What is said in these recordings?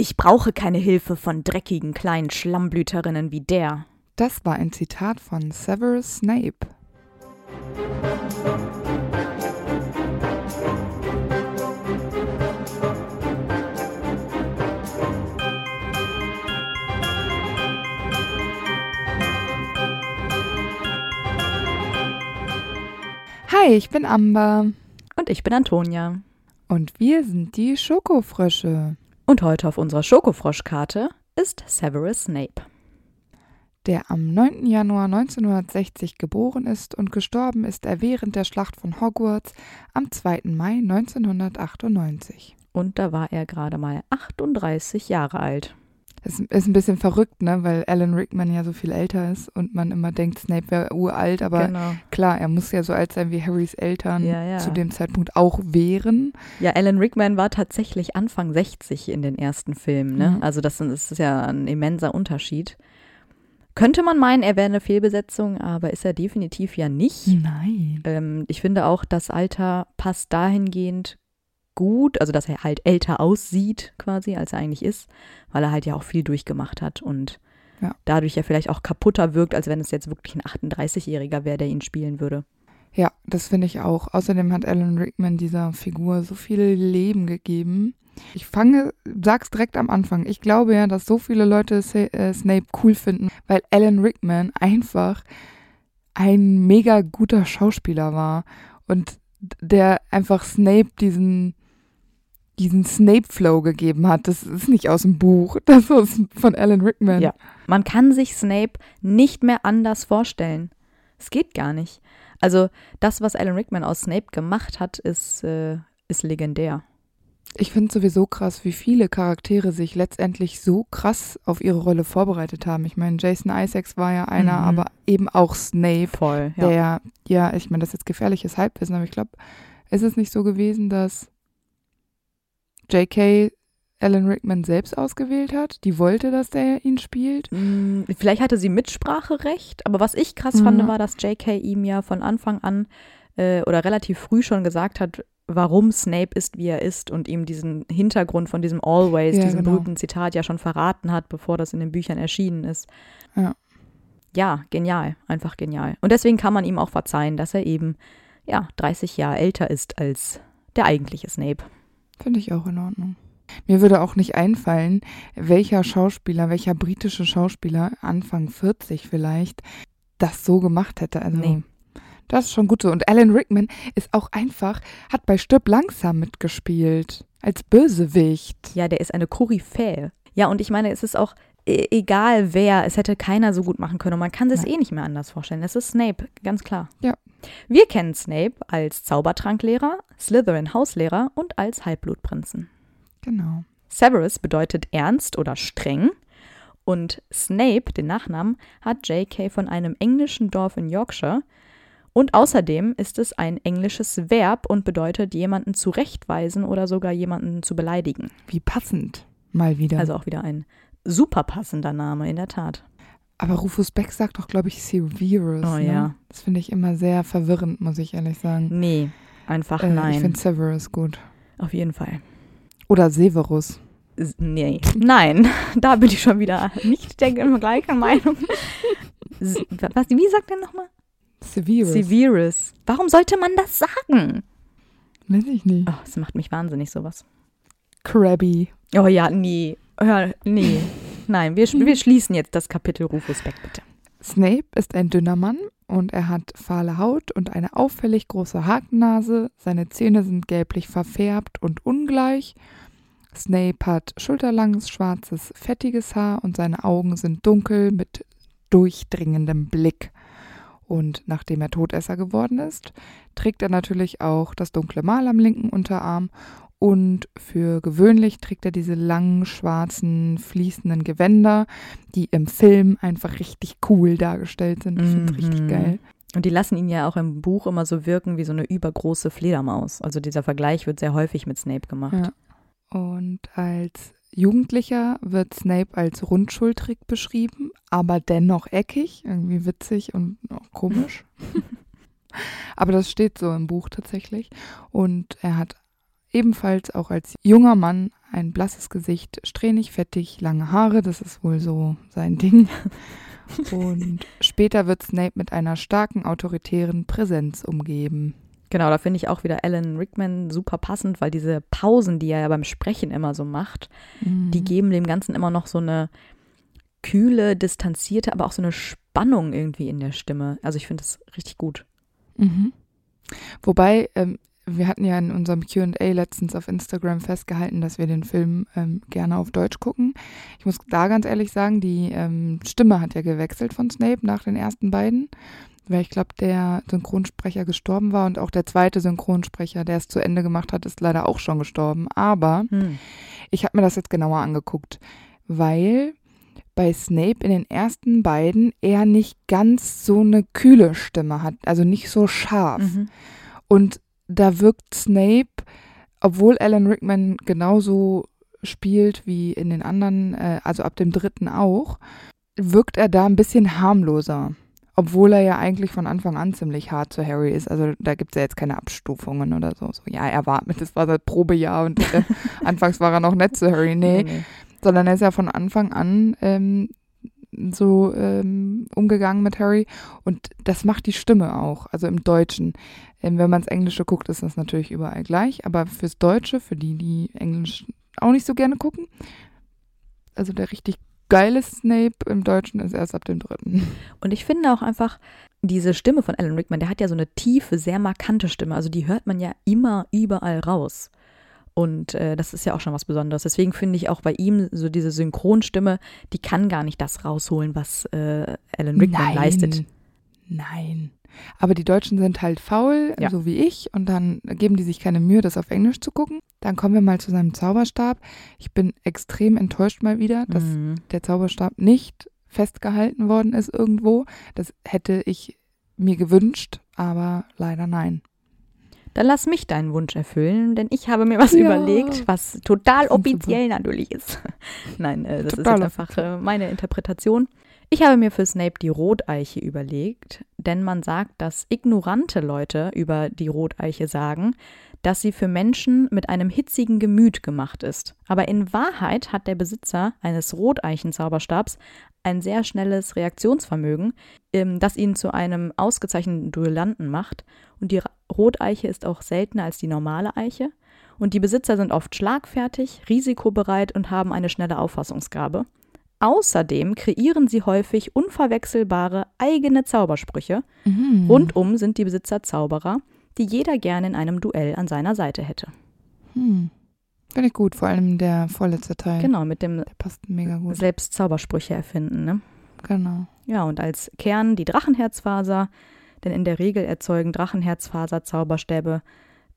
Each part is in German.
Ich brauche keine Hilfe von dreckigen kleinen Schlammblüterinnen wie der. Das war ein Zitat von Severus Snape. Hi, ich bin Amber. Und ich bin Antonia. Und wir sind die Schokofrösche. Und heute auf unserer Schokofroschkarte ist Severus Snape. Der am 9. Januar 1960 geboren ist und gestorben ist er während der Schlacht von Hogwarts am 2. Mai 1998. Und da war er gerade mal 38 Jahre alt. Es ist ein bisschen verrückt, ne, weil Alan Rickman ja so viel älter ist und man immer denkt, Snape wäre uralt, aber genau. klar, er muss ja so alt sein wie Harrys Eltern Ja, ja. zu dem Zeitpunkt auch wären. Ja, Alan Rickman war tatsächlich Anfang 60 in den ersten Filmen. Ne? Mhm. Also das ist ja ein immenser Unterschied. Könnte man meinen, er wäre eine Fehlbesetzung, aber ist er definitiv ja nicht. Nein. Ähm, ich finde auch, das Alter passt dahingehend gut, also dass er halt älter aussieht quasi, als er eigentlich ist, weil er halt ja auch viel durchgemacht hat und Ja. dadurch ja vielleicht auch kaputter wirkt, als wenn es jetzt wirklich ein 38-Jähriger wäre, der ihn spielen würde. Ja, das finde ich auch. Außerdem hat Alan Rickman dieser Figur so viel Leben gegeben. Ich fange, sag's direkt am Anfang. Ich glaube ja, dass so viele Leute äh, Snape cool finden, weil Alan Rickman einfach ein mega guter Schauspieler war und der einfach Snape diesen diesen Snape-Flow gegeben hat. Das ist nicht aus dem Buch, das ist von Alan Rickman. Ja. Man kann sich Snape nicht mehr anders vorstellen. Es geht gar nicht. Also das, was Alan Rickman aus Snape gemacht hat, ist, äh, ist legendär. Ich finde sowieso krass, wie viele Charaktere sich letztendlich so krass auf ihre Rolle vorbereitet haben. Ich meine, Jason Isaacs war ja einer, Mhm. aber eben auch Snape, Voll, der ja, ja, ich meine, das ist jetzt gefährliches Halbwissen, aber ich glaube, ist es nicht so gewesen, dass J.K. Alan Rickman selbst ausgewählt hat? Die wollte, dass der ihn spielt? Mm, Vielleicht hatte sie Mitspracherecht, aber was ich krass Mhm. fand, war, dass J.K. ihm ja von Anfang an äh, oder relativ früh schon gesagt hat, warum Snape ist, wie er ist und ihm diesen Hintergrund von diesem Always, Ja, diesem genau. berühmten Zitat ja schon verraten hat, bevor das in den Büchern erschienen ist. Ja. Ja, genial, einfach genial. Und deswegen kann man ihm auch verzeihen, dass er eben, ja, 30 Jahre älter ist als der eigentliche Snape. Finde ich auch in Ordnung. Mir würde auch nicht einfallen, welcher Schauspieler, welcher britische Schauspieler, Anfang 40 vielleicht, das so gemacht hätte. Also, Nee. das ist schon gut so. Und Alan Rickman ist auch einfach, hat bei Stirb langsam mitgespielt. Als Bösewicht. Ja, der ist eine Koryphäe. Ja, und ich meine, es ist auch e- egal wer, es hätte keiner so gut machen können und man kann es eh nicht mehr anders vorstellen. Es ist Snape, ganz klar. Ja. Wir kennen Snape als Zaubertranklehrer, Slytherin-Hauslehrer und als Halbblutprinzen. Genau. Severus bedeutet ernst oder streng und Snape, den Nachnamen, hat J.K. von einem englischen Dorf in Yorkshire und außerdem ist es ein englisches Verb und bedeutet jemanden zurechtweisen oder sogar jemanden zu beleidigen. Wie passend. Mal wieder. Also auch wieder ein super passender Name, in der Tat. Aber Rufus Beck sagt doch, glaube ich, Severus. Oh ne? ja. Das finde ich immer sehr verwirrend, muss ich ehrlich sagen. Nee, einfach Äh, Ich nein. finde Severus gut. Auf jeden Fall. Oder Severus. Nee, nein, da bin ich schon wieder nicht der gleichen Meinung. Was, wie sagt er nochmal? Severus. Severus. Warum sollte man das sagen? Weiß ich nicht. Oh, das macht mich wahnsinnig, sowas. Krabby. Oh ja, nee. Hör, nee. Nein, wir, wir schließen jetzt das Kapitel Rufus Beck, bitte. Snape ist ein dünner Mann und er hat fahle Haut und eine auffällig große Hakennase. Seine Zähne sind gelblich verfärbt und ungleich. Snape hat schulterlanges, schwarzes, fettiges Haar und seine Augen sind dunkel mit durchdringendem Blick. Und nachdem er Todesser geworden ist, trägt er natürlich auch das dunkle Mal am linken Unterarm und für gewöhnlich trägt er diese langen, schwarzen, fließenden Gewänder, die im Film einfach richtig cool dargestellt sind. Ich finde es richtig Mhm. geil. Und die lassen ihn ja auch im Buch immer so wirken wie so eine übergroße Fledermaus. Also dieser Vergleich wird sehr häufig mit Snape gemacht. Ja. Und als Jugendlicher wird Snape als rundschultrig beschrieben, aber dennoch eckig, irgendwie witzig und auch komisch. aber das steht so im Buch tatsächlich. Und er hat ebenfalls auch als junger Mann ein blasses Gesicht, strähnig, fettig, lange Haare, das ist wohl so sein Ding. Und später wird Snape mit einer starken autoritären Präsenz umgeben. Genau, da finde ich auch wieder Alan Rickman super passend, weil diese Pausen, die er ja beim Sprechen immer so macht, Mhm. die geben dem Ganzen immer noch so eine kühle, distanzierte, aber auch so eine Spannung irgendwie in der Stimme. Also ich finde das richtig gut. Mhm. Wobei, ähm, wir hatten ja in unserem QA letztens auf Instagram festgehalten, dass wir den Film ähm, gerne auf Deutsch gucken. Ich muss da ganz ehrlich sagen, die ähm, Stimme hat ja gewechselt von Snape nach den ersten beiden, weil ich glaube, der Synchronsprecher gestorben war und auch der zweite Synchronsprecher, der es zu Ende gemacht hat, ist leider auch schon gestorben. Aber Hm. ich habe mir das jetzt genauer angeguckt, weil bei Snape in den ersten beiden er nicht ganz so eine kühle Stimme hat, also nicht so scharf. Mhm. Und da wirkt Snape, obwohl Alan Rickman genauso spielt wie in den anderen, äh, also ab dem dritten auch, wirkt er da ein bisschen harmloser. Obwohl er ja eigentlich von Anfang an ziemlich hart zu Harry ist. Also da gibt es ja jetzt keine Abstufungen oder so. so ja, er war mit, das war das Probejahr und äh, anfangs war er noch nett zu Harry. Nee, nee. sondern er ist ja von Anfang an ähm, so ähm, umgegangen mit Harry und das macht die Stimme auch, also im Deutschen. Ähm, wenn man ins Englische guckt, ist das natürlich überall gleich, aber fürs Deutsche, für die, die Englisch auch nicht so gerne gucken, also der richtig geile Snape im Deutschen ist erst ab dem dritten. Und ich finde auch einfach, diese Stimme von Alan Rickman, der hat ja so eine tiefe, sehr markante Stimme. Also die hört man ja immer überall raus. Und äh, das ist ja auch schon was Besonderes. Deswegen finde ich auch bei ihm so diese Synchronstimme, die kann gar nicht das rausholen, was äh, Alan Rickman leistet. Nein. Aber die Deutschen sind halt faul, Ja. so wie ich, und dann geben die sich keine Mühe, das auf Englisch zu gucken. Dann kommen wir mal zu seinem Zauberstab. Ich bin extrem enttäuscht mal wieder, dass Mhm. der Zauberstab nicht festgehalten worden ist irgendwo. Das hätte ich mir gewünscht, aber leider nein. Dann lass mich deinen Wunsch erfüllen, denn ich habe mir was Ja. überlegt, was total offiziell natürlich ist. Nein, äh, das Total ist einfach äh, meine Interpretation. Ich habe mir für Snape die Roteiche überlegt, denn man sagt, dass ignorante Leute über die Roteiche sagen, dass sie für Menschen mit einem hitzigen Gemüt gemacht ist. Aber in Wahrheit hat der Besitzer eines Roteichen-Zauberstabs ein sehr schnelles Reaktionsvermögen, ähm, das ihn zu einem ausgezeichneten Duellanten macht. Und die Roteiche ist auch seltener als die normale Eiche. Und die Besitzer sind oft schlagfertig, risikobereit und haben eine schnelle Auffassungsgabe. Außerdem kreieren sie häufig unverwechselbare eigene Zaubersprüche. Mhm. Rundum sind die Besitzer Zauberer, die jeder gerne in einem Duell an seiner Seite hätte. Hm. Finde ich gut, vor allem der vorletzte Teil. Genau, mit dem Der passt mega gut. selbst Zaubersprüche erfinden. Ne? Genau. Ja, und als Kern die Drachenherzfaser, denn in der Regel erzeugen Drachenherzfaser-Zauberstäbe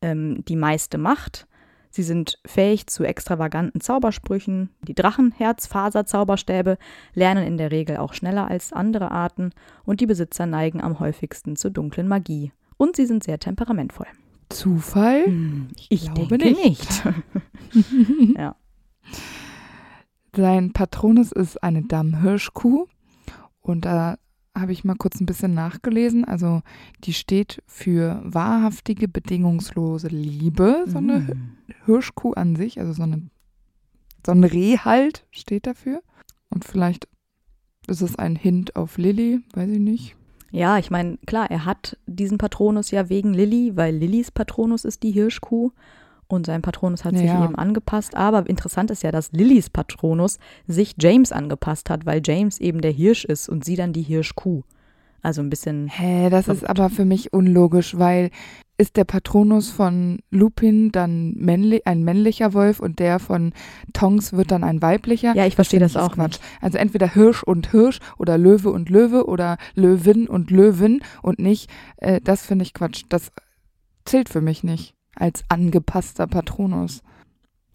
ähm, die meiste Macht. Sie sind fähig zu extravaganten Zaubersprüchen. Die Drachenherzfaser-Zauberstäbe lernen in der Regel auch schneller als andere Arten und die Besitzer neigen am häufigsten zur dunklen Magie. Und sie sind sehr temperamentvoll. Zufall? Ich glaube denke nicht. nicht. ja. Sein Patronus ist eine Dammhirschkuh. Und da habe ich mal kurz ein bisschen nachgelesen. Also die steht für wahrhaftige, bedingungslose Liebe. So eine Mm. Hirschkuh an sich, also so, eine, so ein Reh halt steht dafür. Und vielleicht ist es ein Hint auf Lilly, weiß ich nicht. Ja, ich meine, klar, er hat diesen Patronus ja wegen Lilly, weil Lillys Patronus ist die Hirschkuh und sein Patronus hat sich Ja. eben angepasst. Aber interessant ist ja, dass Lillys Patronus sich James angepasst hat, weil James eben der Hirsch ist und sie dann die Hirschkuh. Also ein bisschen. Hä, das ist aber für mich unlogisch, weil ist der Patronus von Lupin dann männli ein männlicher Wolf und der von Tonks wird dann ein weiblicher? Ja, ich verstehe das ist auch Quatsch. nicht. Also entweder Hirsch und Hirsch oder Löwe und Löwe oder Löwin und Löwin und nicht, äh, das finde ich Quatsch. Das zählt für mich nicht als angepasster Patronus.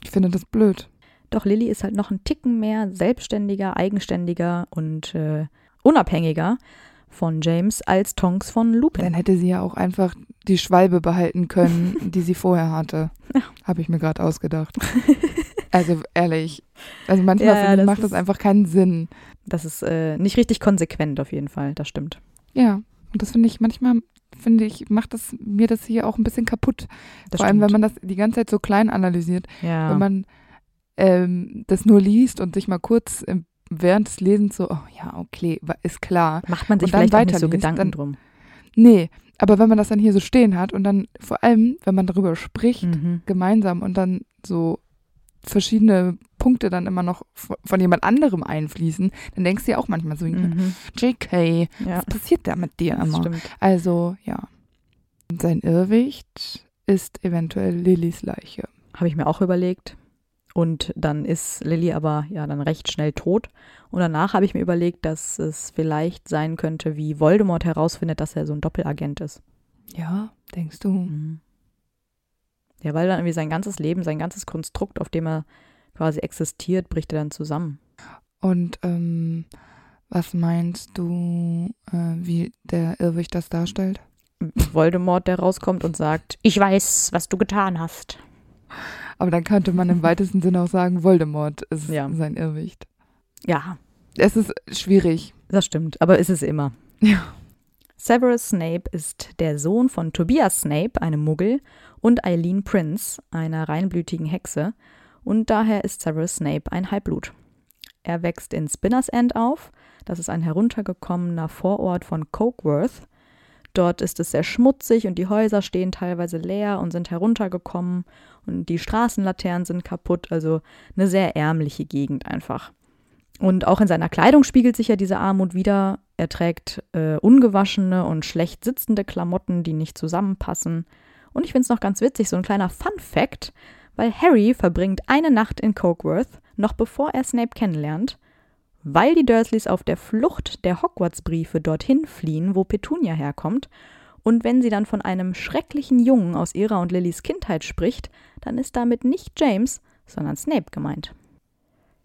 Ich finde das blöd. Doch Lilly ist halt noch ein Ticken mehr selbstständiger, eigenständiger und äh, unabhängiger von James als Tonks von Lupin. Dann hätte sie ja auch einfach die Schwalbe behalten können, die sie vorher hatte. Ja. Habe ich mir gerade ausgedacht. Also ehrlich. Also manchmal Ja, das macht das ist- einfach keinen Sinn. Das ist äh, nicht richtig konsequent auf jeden Fall, das stimmt. Ja. Und das finde ich, manchmal finde ich, macht das mir das hier auch ein bisschen kaputt. Das Vor allem, stimmt. wenn man das die ganze Zeit so klein analysiert. ja. Wenn man ähm, das nur liest und sich mal kurz im, während des Lesens so, oh ja, okay, ist klar. Macht man sich vielleicht auch nicht so Gedanken dann- drum. Nee, aber wenn man das dann hier so stehen hat und dann vor allem, wenn man darüber spricht, Mhm. gemeinsam und dann so verschiedene Punkte dann immer noch von jemand anderem einfließen, dann denkst du ja auch manchmal so, Mhm. JK, Ja, was passiert da mit dir das immer? stimmt. Also, ja. Sein Irrwicht ist eventuell Lillys Leiche. Habe ich mir auch überlegt. Und dann ist Lilly aber ja dann recht schnell tot. Und danach habe ich mir überlegt, dass es vielleicht sein könnte, wie Voldemort herausfindet, dass er so ein Doppelagent ist. Ja, denkst du? Mhm. Ja, weil dann irgendwie sein ganzes Leben, sein ganzes Konstrukt, auf dem er quasi existiert, bricht er dann zusammen. Und ähm, was meinst du, äh, wie der Irrwicht das darstellt? Voldemort, der rauskommt und sagt, ich weiß, was du getan hast. Aber dann könnte man im weitesten Sinne auch sagen, Voldemort ist Ja. sein Irrwicht. Ja, Es ist schwierig. das stimmt, aber ist es immer. Ja. Severus Snape ist der Sohn von Tobias Snape, einem Muggel, und Eileen Prince, einer reinblütigen Hexe, und daher ist Severus Snape ein Halbblut. Er wächst in Spinners End auf, das ist ein heruntergekommener Vorort von Cokeworth. Dort ist es sehr schmutzig und die Häuser stehen teilweise leer und sind heruntergekommen und die Straßenlaternen sind kaputt, also eine sehr ärmliche Gegend einfach. Und auch in seiner Kleidung spiegelt sich ja diese Armut wieder. Er trägt äh, ungewaschene und schlecht sitzende Klamotten, die nicht zusammenpassen. Und ich finde es noch ganz witzig, so ein kleiner Fun-Fact, weil Harry verbringt eine Nacht in Cokeworth, noch bevor er Snape kennenlernt, weil die Dursleys auf der Flucht der Hogwarts-Briefe dorthin fliehen, wo Petunia herkommt. Und wenn sie dann von einem schrecklichen Jungen aus ihrer und Lillys Kindheit spricht, dann ist damit nicht James, sondern Snape gemeint.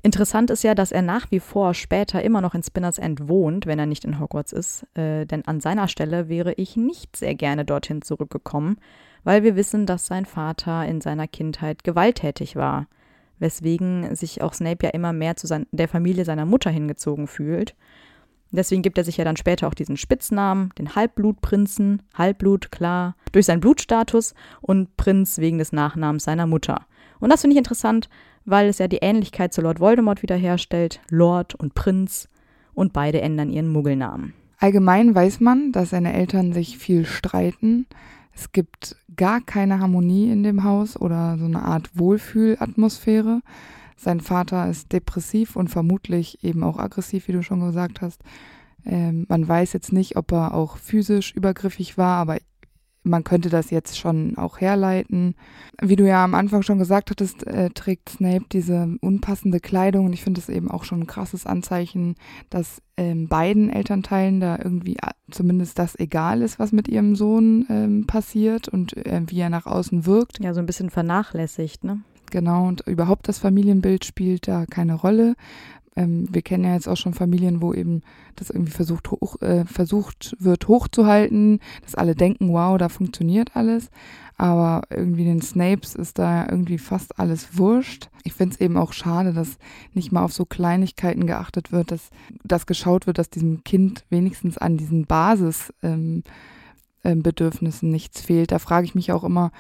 Interessant ist ja, dass er nach wie vor später immer noch in Spinners End wohnt, wenn er nicht in Hogwarts ist, äh, denn an seiner Stelle wäre ich nicht sehr gerne dorthin zurückgekommen, weil wir wissen, dass sein Vater in seiner Kindheit gewalttätig war, weswegen sich auch Snape ja immer mehr zu der Familie seiner Mutter hingezogen fühlt. Deswegen gibt er sich ja dann später auch diesen Spitznamen, den Halbblutprinzen, Halbblut, klar, durch seinen Blutstatus und Prinz wegen des Nachnamens seiner Mutter. Und das finde ich interessant, weil es ja die Ähnlichkeit zu Lord Voldemort wiederherstellt, Lord und Prinz, und beide ändern ihren Muggelnamen. Allgemein weiß man, dass seine Eltern sich viel streiten. Es gibt gar keine Harmonie in dem Haus oder so eine Art Wohlfühlatmosphäre. Sein Vater ist depressiv und vermutlich eben auch aggressiv, wie du schon gesagt hast. Ähm, man weiß jetzt nicht, ob er auch physisch übergriffig war, aber man könnte das jetzt schon auch herleiten. Wie du ja am Anfang schon gesagt hattest, äh, trägt Snape diese unpassende Kleidung und ich finde es eben auch schon ein krasses Anzeichen, dass ähm, beiden Elternteilen da irgendwie äh, zumindest das egal ist, was mit ihrem Sohn ähm, passiert und äh, wie er nach außen wirkt. Ja, so ein bisschen vernachlässigt, ne? Genau, und überhaupt das Familienbild spielt da keine Rolle. Ähm, wir kennen ja jetzt auch schon Familien, wo eben das irgendwie versucht, hoch, äh, versucht wird hochzuhalten, dass alle denken, wow, da funktioniert alles. Aber irgendwie den Snapes ist da irgendwie fast alles wurscht. Ich finde es eben auch schade, dass nicht mal auf so Kleinigkeiten geachtet wird, dass, dass geschaut wird, dass diesem Kind wenigstens an diesen Basis ähm, ähm, nichts fehlt. Da frage ich mich auch immer,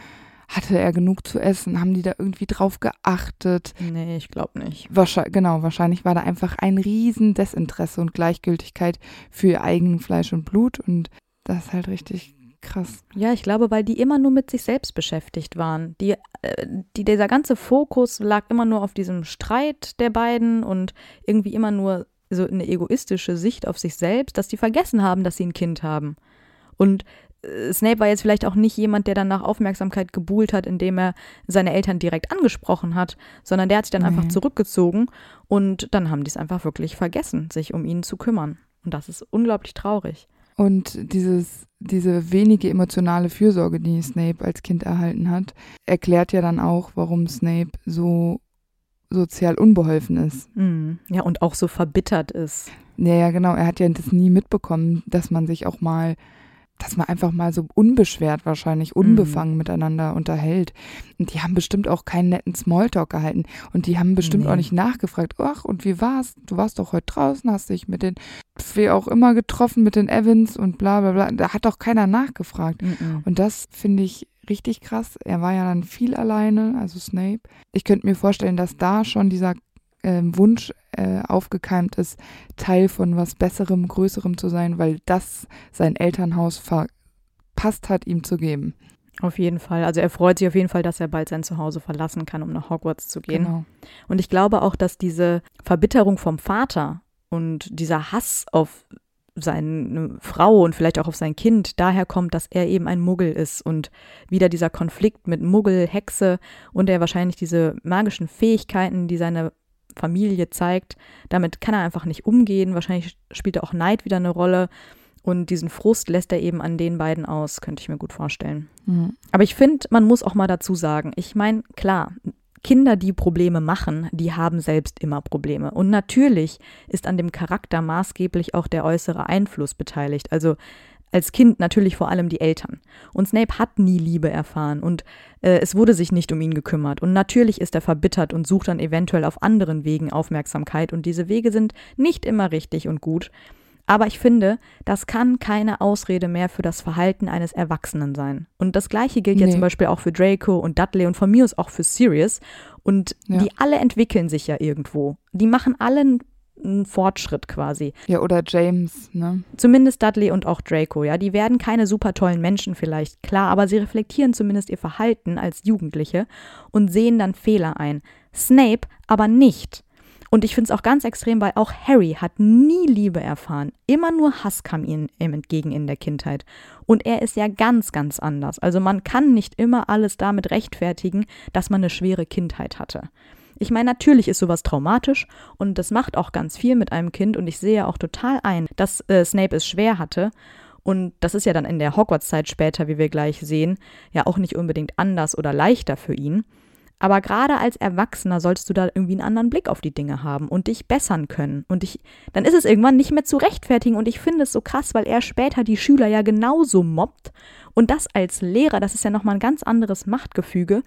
hatte er genug zu essen? Haben die da irgendwie drauf geachtet? Nee, ich glaube nicht. Wahrscheinlich, genau, wahrscheinlich war da einfach ein riesen Desinteresse und Gleichgültigkeit für ihr eigen Fleisch und Blut und das ist halt richtig krass. Ja, ich glaube, weil die immer nur mit sich selbst beschäftigt waren. Die, äh, die, dieser ganze Fokus lag immer nur auf diesem Streit der beiden und irgendwie immer nur so eine egoistische Sicht auf sich selbst, dass die vergessen haben, dass sie ein Kind haben. Und Snape war jetzt vielleicht auch nicht jemand, der dann nach Aufmerksamkeit gebuhlt hat, indem er seine Eltern direkt angesprochen hat, sondern der hat sich dann einfach Nee. zurückgezogen und dann haben die es einfach wirklich vergessen, sich um ihn zu kümmern. Und das ist unglaublich traurig. Und dieses, diese wenige emotionale Fürsorge, die Snape als Kind erhalten hat, erklärt ja dann auch, warum Snape so sozial unbeholfen ist. Mhm. Ja, und auch so verbittert ist. Ja, ja, genau. Er hat ja das nie mitbekommen, dass man sich auch mal, dass man einfach mal so unbeschwert wahrscheinlich, unbefangen miteinander unterhält. Und die haben bestimmt auch keinen netten Smalltalk gehalten. Und die haben bestimmt Nee. auch nicht nachgefragt, ach, und wie war's? Du warst doch heute draußen, hast dich mit den, wie auch immer getroffen, mit den Evans und bla bla bla. Da hat doch keiner nachgefragt. Mhm. Und das finde ich richtig krass. Er war ja dann viel alleine, also Snape. Ich könnte mir vorstellen, dass da schon dieser äh, Wunsch äh, aufgekeimt ist, Teil von was Besserem, Größerem zu sein, weil das sein Elternhaus verpasst hat, ihm zu geben. Auf jeden Fall. Also er freut sich auf jeden Fall, dass er bald sein Zuhause verlassen kann, um nach Hogwarts zu gehen. Genau. Und ich glaube auch, dass diese Verbitterung vom Vater und dieser Hass auf seine Frau und vielleicht auch auf sein Kind daher kommt, dass er eben ein Muggel ist und wieder dieser Konflikt mit Muggel, Hexe und er wahrscheinlich diese magischen Fähigkeiten, die seine Familie zeigt, damit kann er einfach nicht umgehen. Wahrscheinlich spielt auch Neid wieder eine Rolle und diesen Frust lässt er eben an den beiden aus, könnte ich mir gut vorstellen. Mhm. Aber ich finde, man muss auch mal dazu sagen, ich meine, klar, Kinder, die Probleme machen, die haben selbst immer Probleme. Und natürlich ist an dem Charakter maßgeblich auch der äußere Einfluss beteiligt. Also als Kind natürlich vor allem die Eltern. Und Snape hat nie Liebe erfahren und äh, es wurde sich nicht um ihn gekümmert. Und natürlich ist er verbittert und sucht dann eventuell auf anderen Wegen Aufmerksamkeit. Und diese Wege sind nicht immer richtig und gut. Aber ich finde, das kann keine Ausrede mehr für das Verhalten eines Erwachsenen sein. Und das Gleiche gilt Nee. ja zum Beispiel auch für Draco und Dudley und von mir aus auch für Sirius. Und Ja. die alle entwickeln sich ja irgendwo. Die machen alle einen- einen Fortschritt quasi. Ja, oder James, ne? Zumindest Dudley und auch Draco, ja. Die werden keine super tollen Menschen vielleicht, klar, aber sie reflektieren zumindest ihr Verhalten als Jugendliche und sehen dann Fehler ein. Snape aber nicht. Und ich finde es auch ganz extrem, weil auch Harry hat nie Liebe erfahren. Immer nur Hass kam ihm entgegen in der Kindheit. Und er ist ja ganz, ganz anders. Also man kann nicht immer alles damit rechtfertigen, dass man eine schwere Kindheit hatte. Ich meine, natürlich ist sowas traumatisch und das macht auch ganz viel mit einem Kind und ich sehe auch total ein, dass äh, Snape es schwer hatte. Und das ist ja dann in der Hogwarts-Zeit später, wie wir gleich sehen, ja auch nicht unbedingt anders oder leichter für ihn. Aber gerade als Erwachsener sollst du da irgendwie einen anderen Blick auf die Dinge haben und dich bessern können. Und ich, dann ist es irgendwann nicht mehr zu rechtfertigen. Und ich finde es so krass, weil er später die Schüler ja genauso mobbt. Und das als Lehrer, das ist ja nochmal ein ganz anderes Machtgefüge.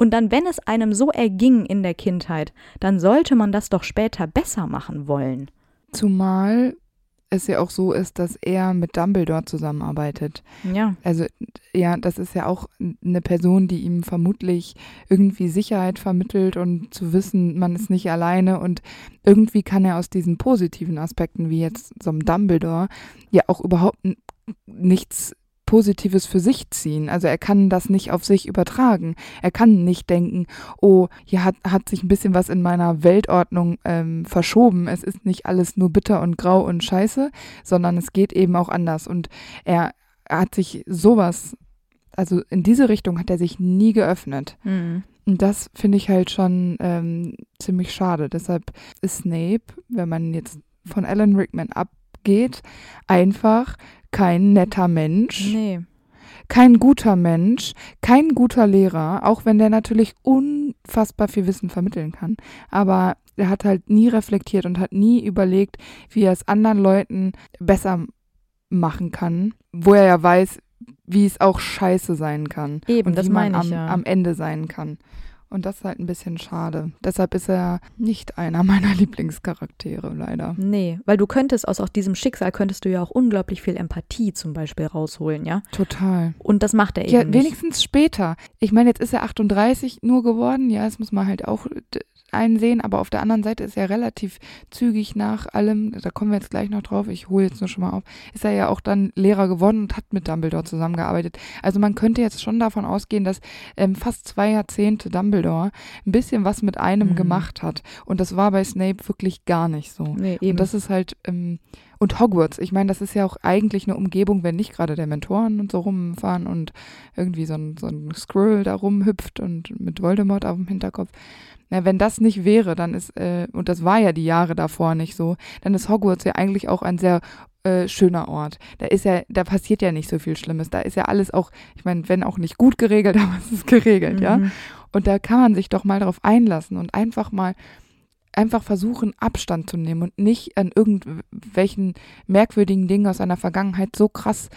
Und dann, wenn es einem so erging in der Kindheit, dann sollte man das doch später besser machen wollen. Zumal es ja auch so ist, dass er mit Dumbledore zusammenarbeitet. Ja. Also ja, das ist ja auch eine Person, die ihm vermutlich irgendwie Sicherheit vermittelt und zu wissen, man ist nicht alleine und irgendwie kann er aus diesen positiven Aspekten, wie jetzt so einem Dumbledore, ja auch überhaupt nichts Positives für sich ziehen. Also er kann das nicht auf sich übertragen. Er kann nicht denken, oh, hier hat, hat sich ein bisschen was in meiner Weltordnung ähm, verschoben. Es ist nicht alles nur bitter und grau und scheiße, sondern es geht eben auch anders. Und er, er hat sich sowas, also in diese Richtung hat er sich nie geöffnet. Mhm. Und das finde ich halt schon ähm, ziemlich schade. Deshalb ist Snape, wenn man jetzt von Alan Rickman abgeht, einfach kein netter Mensch, Nee. kein guter Mensch, kein guter Lehrer, auch wenn der natürlich unfassbar viel Wissen vermitteln kann. Aber er hat halt nie reflektiert und hat nie überlegt, wie er es anderen Leuten besser machen kann, wo er ja weiß, wie es auch scheiße sein kann Eben, und das wie man meine ich am, ja. am Ende sein kann. Und das ist halt ein bisschen schade. Deshalb ist er nicht einer meiner Lieblingscharaktere, leider. Nee, weil du könntest aus, aus diesem Schicksal könntest du ja auch unglaublich viel Empathie zum Beispiel rausholen, ja. Total. Und das macht er eben Ja, nicht. wenigstens später. Ich meine, jetzt ist er 38 nur geworden. Ja, das muss man halt auch einsehen. Aber auf der anderen Seite ist er relativ zügig nach allem, da kommen wir jetzt gleich noch drauf, ich hole jetzt nur schon mal auf, ist er ja auch dann Lehrer geworden und hat mit Dumbledore zusammengearbeitet. Also man könnte jetzt schon davon ausgehen, dass ähm, fast zwei Jahrzehnte Dumbledore ein bisschen was mit einem Mhm. gemacht hat. Und das war bei Snape wirklich gar nicht so. Nee, eben. Und das ist halt, ähm, und Hogwarts, ich meine, das ist ja auch eigentlich eine Umgebung, wenn nicht gerade der Mentoren und so rumfahren und irgendwie so ein, so ein Squirrel da rumhüpft und mit Voldemort auf dem Hinterkopf. Na, wenn das nicht wäre, dann ist, äh, und das war ja die Jahre davor nicht so, dann ist Hogwarts ja eigentlich auch ein sehr äh, schöner Ort. Da ist ja, da passiert ja nicht so viel Schlimmes. Da ist ja alles auch, ich meine, wenn auch nicht gut geregelt, aber es ist geregelt, ja. Mhm. Und da kann man sich doch mal darauf einlassen und einfach mal einfach versuchen, Abstand zu nehmen und nicht an irgendwelchen merkwürdigen Dingen aus seiner Vergangenheit so krass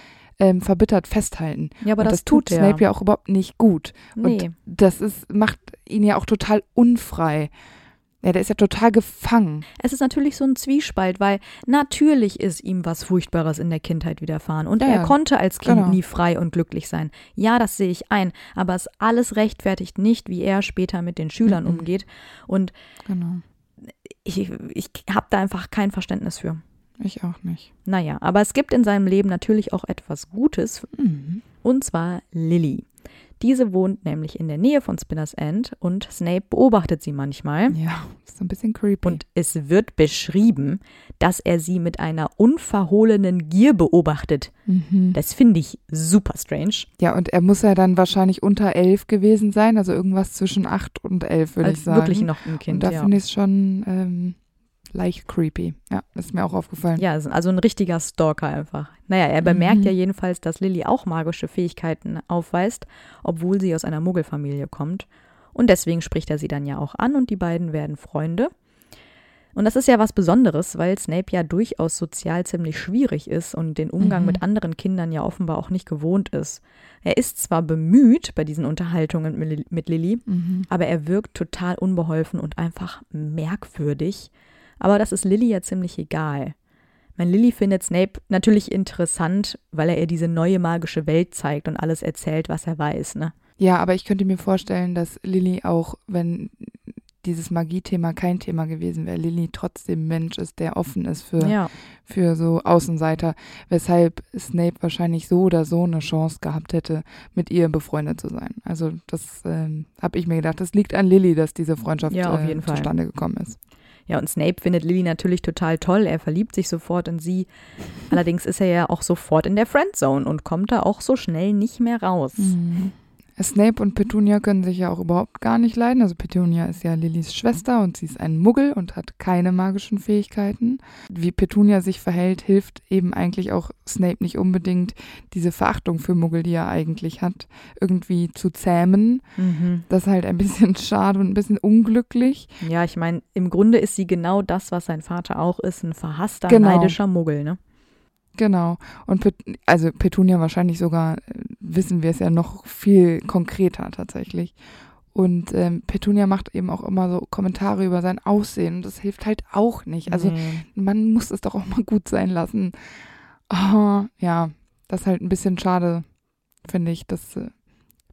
ähm, verbittert festhalten. Ja, aber und das, tut. Snape ja auch überhaupt nicht gut. Nee. Und das ist, macht ihn ja auch total unfrei. Ja, der ist ja total gefangen. Es ist natürlich so ein Zwiespalt, weil natürlich ist ihm was Furchtbares in der Kindheit widerfahren und Ja, er ja, konnte als Kind genau. nie frei und glücklich sein. Ja, das sehe ich ein, aber es alles rechtfertigt nicht, wie er später mit den Schülern Mhm. umgeht und Genau. ich, ich habe da einfach kein Verständnis für. Ich auch nicht. Naja, aber es gibt in seinem Leben natürlich auch etwas Gutes, Mhm. und zwar Lily. Diese wohnt nämlich in der Nähe von Spinners End und Snape beobachtet sie manchmal. Ja, ist so ein bisschen creepy. Und es wird beschrieben, dass er sie mit einer unverhohlenen Gier beobachtet. mhm. Das finde ich super strange. Ja, und er muss ja dann wahrscheinlich unter elf gewesen sein, also irgendwas zwischen acht und elf, würde ich Als sagen. wirklich noch ein und Kind. da Ja. finde ich es schon ähm, leicht creepy. Ja, ist mir auch aufgefallen. ja, also ein richtiger Stalker einfach. Naja, er bemerkt Mhm. ja jedenfalls, dass Lily auch magische Fähigkeiten aufweist, obwohl sie aus einer Muggelfamilie kommt. Und deswegen spricht er sie dann ja auch an und die beiden werden Freunde. Und das ist ja was Besonderes, weil Snape ja durchaus sozial ziemlich schwierig ist und den Umgang Mhm. mit anderen Kindern ja offenbar auch nicht gewohnt ist. Er ist zwar bemüht bei diesen Unterhaltungen mit mit Lily, Mhm. aber er wirkt total unbeholfen und einfach merkwürdig. Aber das ist Lily ja ziemlich egal. Mein Lily findet Snape natürlich interessant, weil er ihr diese neue magische Welt zeigt und alles erzählt, was er weiß, ne? Ja, aber ich könnte mir vorstellen, dass Lilly auch, wenn dieses Magie-Thema kein Thema gewesen wäre, Lilly trotzdem ein Mensch ist, der offen ist für, Ja. für so Außenseiter, weshalb Snape wahrscheinlich so oder so eine Chance gehabt hätte, mit ihr befreundet zu sein. Also das ähm, habe ich mir gedacht. Das liegt an Lilly, dass diese Freundschaft Ja, auf äh, jeden Fall. zustande gekommen ist. Ja, und Snape findet Lily natürlich total toll. Er verliebt sich sofort in sie. Allerdings ist er ja auch sofort in der Friendzone und kommt da auch so schnell nicht mehr raus. Mhm. Snape und Petunia können sich ja auch überhaupt gar nicht leiden. Also Petunia ist ja Lillys Schwester und sie ist ein Muggel und hat keine magischen Fähigkeiten. Wie Petunia sich verhält, hilft eben eigentlich auch Snape nicht unbedingt, diese Verachtung für Muggel, die er eigentlich hat, irgendwie zu zähmen. Mhm. Das ist halt ein bisschen schade und ein bisschen unglücklich. Ja, ich meine, im Grunde ist sie genau das, was sein Vater auch ist, ein verhasster, Genau. neidischer Muggel, ne? Genau. Und Pet also Petunia wahrscheinlich sogar, äh, wissen wir es ja noch viel konkreter tatsächlich. Und ähm, Petunia macht eben auch immer so Kommentare über sein Aussehen. Und das hilft halt auch nicht. Also Nee. man muss es doch auch mal gut sein lassen. Oh, ja, das ist halt ein bisschen schade, finde ich. Das äh,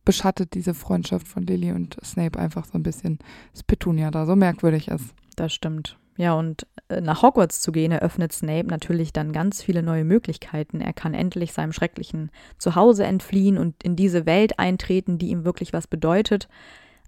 beschattet diese Freundschaft von Lily und Snape einfach so ein bisschen, dass Petunia da so merkwürdig ist. Das stimmt. Ja, und äh, nach Hogwarts zu gehen, eröffnet Snape natürlich dann ganz viele neue Möglichkeiten. Er kann endlich seinem schrecklichen Zuhause entfliehen und in diese Welt eintreten, die ihm wirklich was bedeutet.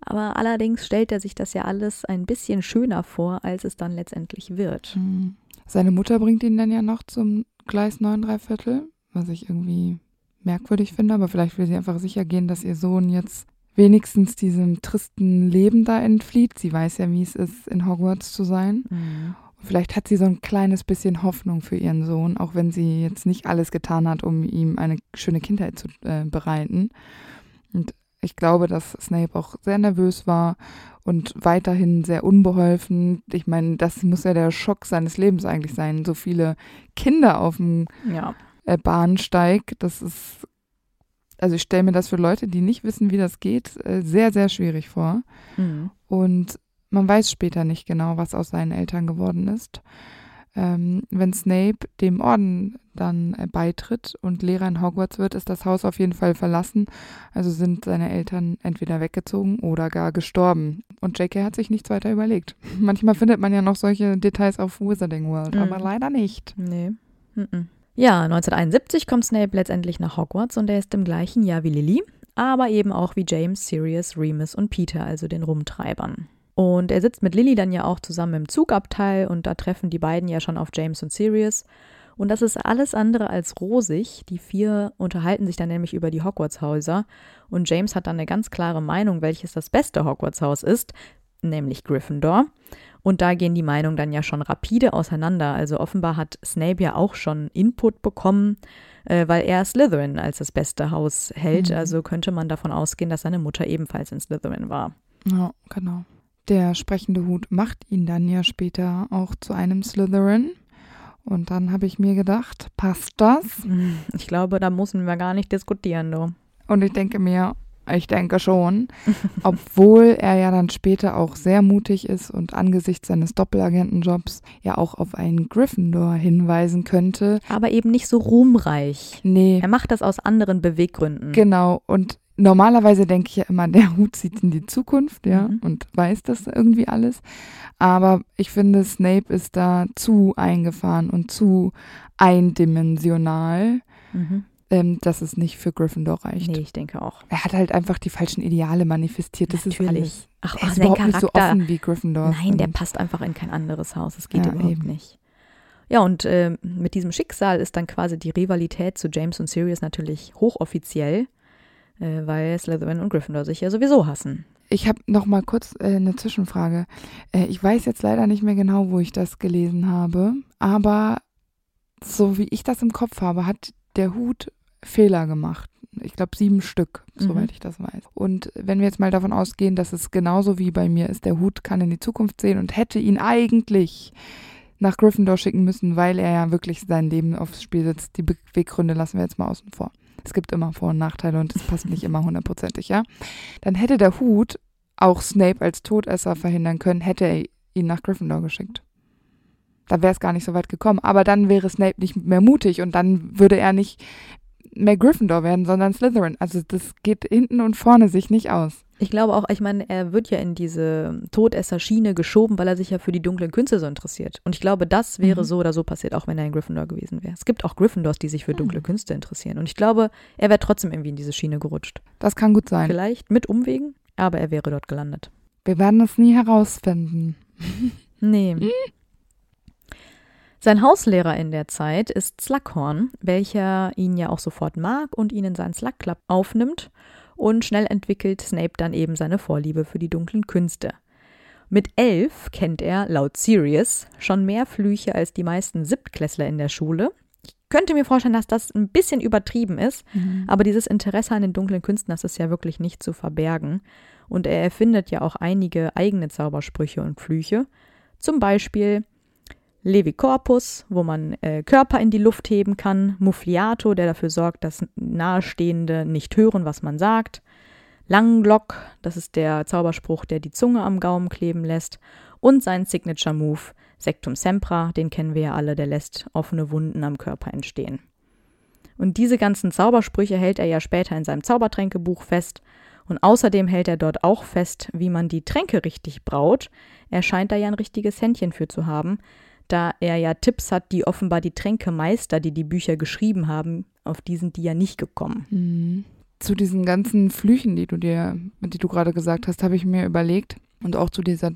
Aber allerdings stellt er sich das ja alles ein bisschen schöner vor, als es dann letztendlich wird. Mhm. Seine Mutter bringt ihn dann ja noch zum Gleis 9 Viertel, was ich irgendwie merkwürdig finde, aber vielleicht will sie einfach sicher gehen, dass ihr Sohn jetzt wenigstens diesem tristen Leben da entflieht. Sie weiß ja, wie es ist, in Hogwarts zu sein. Mhm. Und vielleicht hat sie so ein kleines bisschen Hoffnung für ihren Sohn, auch wenn sie jetzt nicht alles getan hat, um ihm eine schöne Kindheit zu äh, bereiten. Und ich glaube, dass Snape auch sehr nervös war und weiterhin sehr unbeholfen. Ich meine, das muss ja der Schock seines Lebens eigentlich sein. So viele Kinder auf dem Ja, äh, Bahnsteig, das ist, also ich stelle mir das für Leute, die nicht wissen, wie das geht, äh, sehr, sehr schwierig vor. mhm. Und man weiß später nicht genau, was aus seinen Eltern geworden ist. Ähm, wenn Snape dem Orden dann äh, beitritt und Lehrer in Hogwarts wird, ist das Haus auf jeden Fall verlassen. Also sind seine Eltern entweder weggezogen oder gar gestorben. Und J.K. hat sich nichts weiter überlegt. Manchmal findet man ja noch solche Details auf Wizarding World, Mhm. aber leider nicht. nee. Mhm. Ja, 1971 kommt Snape letztendlich nach Hogwarts und er ist im gleichen Jahr wie Lily, aber eben auch wie James, Sirius, Remus und Peter, also den Rumtreibern. Und er sitzt mit Lily dann ja auch zusammen im Zugabteil und da treffen die beiden ja schon auf James und Sirius. Und das ist alles andere als rosig. Die vier unterhalten sich dann nämlich über die Hogwarts-Häuser und James hat dann eine ganz klare Meinung, welches das beste Hogwarts-Haus ist, nämlich Gryffindor. Und da gehen die Meinungen dann ja schon rapide auseinander. Also offenbar hat Snape ja auch schon Input bekommen, äh, weil er Slytherin als das beste Haus hält. Mhm. Also könnte man davon ausgehen, dass seine Mutter ebenfalls in Slytherin war. Ja, genau. Der sprechende Hut macht ihn dann ja später auch zu einem Slytherin. Und dann habe ich mir gedacht, passt das? Ich glaube, da müssen wir gar nicht diskutieren, du. Und ich denke mir, Ich denke schon. Obwohl er ja dann später auch sehr mutig ist und angesichts seines Doppelagentenjobs ja auch auf einen Gryffindor hinweisen könnte. Aber eben nicht so ruhmreich. Nee. Er macht das aus anderen Beweggründen. Genau. Und normalerweise denke ich ja immer, der Hut sieht in die Zukunft, ja, Mhm. und weiß das irgendwie alles. Aber ich finde, Snape ist da zu eingefahren und zu eindimensional, Mhm. Ähm, dass es nicht für Gryffindor reicht. Nee, ich denke auch. Er hat halt einfach die falschen Ideale manifestiert. Das ist alles. Ach, Er ach ist überhaupt nicht so Charakter. offen wie Gryffindor. Nein, der passt einfach in kein anderes Haus. Das geht Ja, überhaupt eben. nicht. Ja, und ähm, mit diesem Schicksal ist dann quasi die Rivalität zu James und Sirius natürlich hochoffiziell, äh, weil Slytherin und Gryffindor sich ja sowieso hassen. Ich habe noch mal kurz äh, eine Zwischenfrage. Äh, ich weiß jetzt leider nicht mehr genau, wo ich das gelesen habe, aber so wie ich das im Kopf habe, hat der Hut Fehler gemacht. Ich glaube sieben Stück, Mhm. soweit ich das weiß. Und wenn wir jetzt mal davon ausgehen, dass es genauso wie bei mir ist, der Hut kann in die Zukunft sehen und hätte ihn eigentlich nach Gryffindor schicken müssen, weil er ja wirklich sein Leben aufs Spiel setzt. Die Beweggründe lassen wir jetzt mal außen vor. Es gibt immer Vor- und Nachteile und es passt nicht immer hundertprozentig, ja. Dann hätte der Hut auch Snape als Todesser verhindern können, hätte er ihn nach Gryffindor geschickt. Da wäre es gar nicht so weit gekommen. Aber dann wäre Snape nicht mehr mutig und dann würde er nicht mehr Gryffindor werden, sondern Slytherin. Also das geht hinten und vorne sich nicht aus. Ich glaube auch, ich meine, er wird ja in diese Todesser-Schiene geschoben, weil er sich ja für die dunklen Künste so interessiert. Und ich glaube, das wäre Mhm. so oder so passiert, auch wenn er in Gryffindor gewesen wäre. Es gibt auch Gryffindors, die sich für dunkle Mhm. Künste interessieren. Und ich glaube, er wäre trotzdem irgendwie in diese Schiene gerutscht. Das kann gut sein. Vielleicht mit Umwegen, aber er wäre dort gelandet. Wir werden es nie herausfinden. Nee. Sein Hauslehrer in der Zeit ist Slughorn, welcher ihn ja auch sofort mag und ihn in seinen Slug Club aufnimmt. Und schnell entwickelt Snape dann eben seine Vorliebe für die dunklen Künste. Mit elf kennt er, laut Sirius, schon mehr Flüche als die meisten Siebtklässler in der Schule. Ich könnte mir vorstellen, dass das ein bisschen übertrieben ist, aber dieses Interesse an den dunklen Künsten, das ist ja wirklich nicht zu verbergen. Und er erfindet ja auch einige eigene Zaubersprüche und Flüche. Zum Beispiel Levi Corpus, wo man äh, Körper in die Luft heben kann. Muffliato, der dafür sorgt, dass Nahestehende nicht hören, was man sagt. Langglock, das ist der Zauberspruch, der die Zunge am Gaumen kleben lässt. Und sein Signature Move, Sectum Sempra, den kennen wir ja alle, der lässt offene Wunden am Körper entstehen. Und diese ganzen Zaubersprüche hält er ja später in seinem Zaubertränkebuch fest. Und außerdem hält er dort auch fest, wie man die Tränke richtig braut. Er scheint da ja ein richtiges Händchen für zu haben, da er ja Tipps hat, die offenbar die Tränkemeister, die die Bücher geschrieben haben, auf die sind die ja nicht gekommen. Mhm. Zu diesen ganzen Flüchen, die du dir, die du gerade gesagt hast, habe ich mir überlegt und auch zu dieser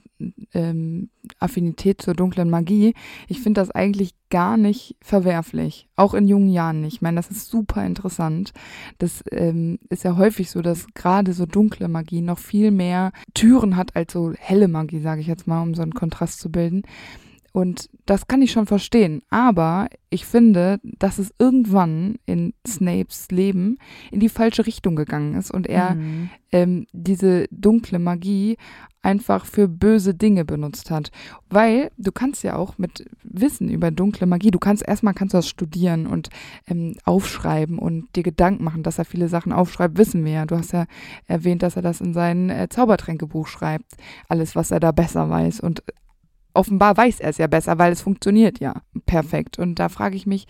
ähm, Affinität zur dunklen Magie. Ich finde das eigentlich gar nicht verwerflich, auch in jungen Jahren nicht. Ich meine, das ist super interessant. Das ähm, ist ja häufig so, dass gerade so dunkle Magie noch viel mehr Türen hat als so helle Magie, sage ich jetzt mal, um so einen Kontrast zu bilden. Und das kann ich schon verstehen. Aber ich finde, dass es irgendwann in Snapes Leben in die falsche Richtung gegangen ist und er Mhm. ähm, diese dunkle Magie einfach für böse Dinge benutzt hat. Weil du kannst ja auch mit Wissen über dunkle Magie, du kannst erstmal kannst du das studieren und ähm, aufschreiben und dir Gedanken machen, dass er viele Sachen aufschreibt, wissen wir ja. Du hast ja erwähnt, dass er das in sein äh, Zaubertränkebuch schreibt. Alles, was er da besser weiß. Und offenbar weiß er es ja besser, weil es funktioniert ja perfekt. Und da frage ich mich,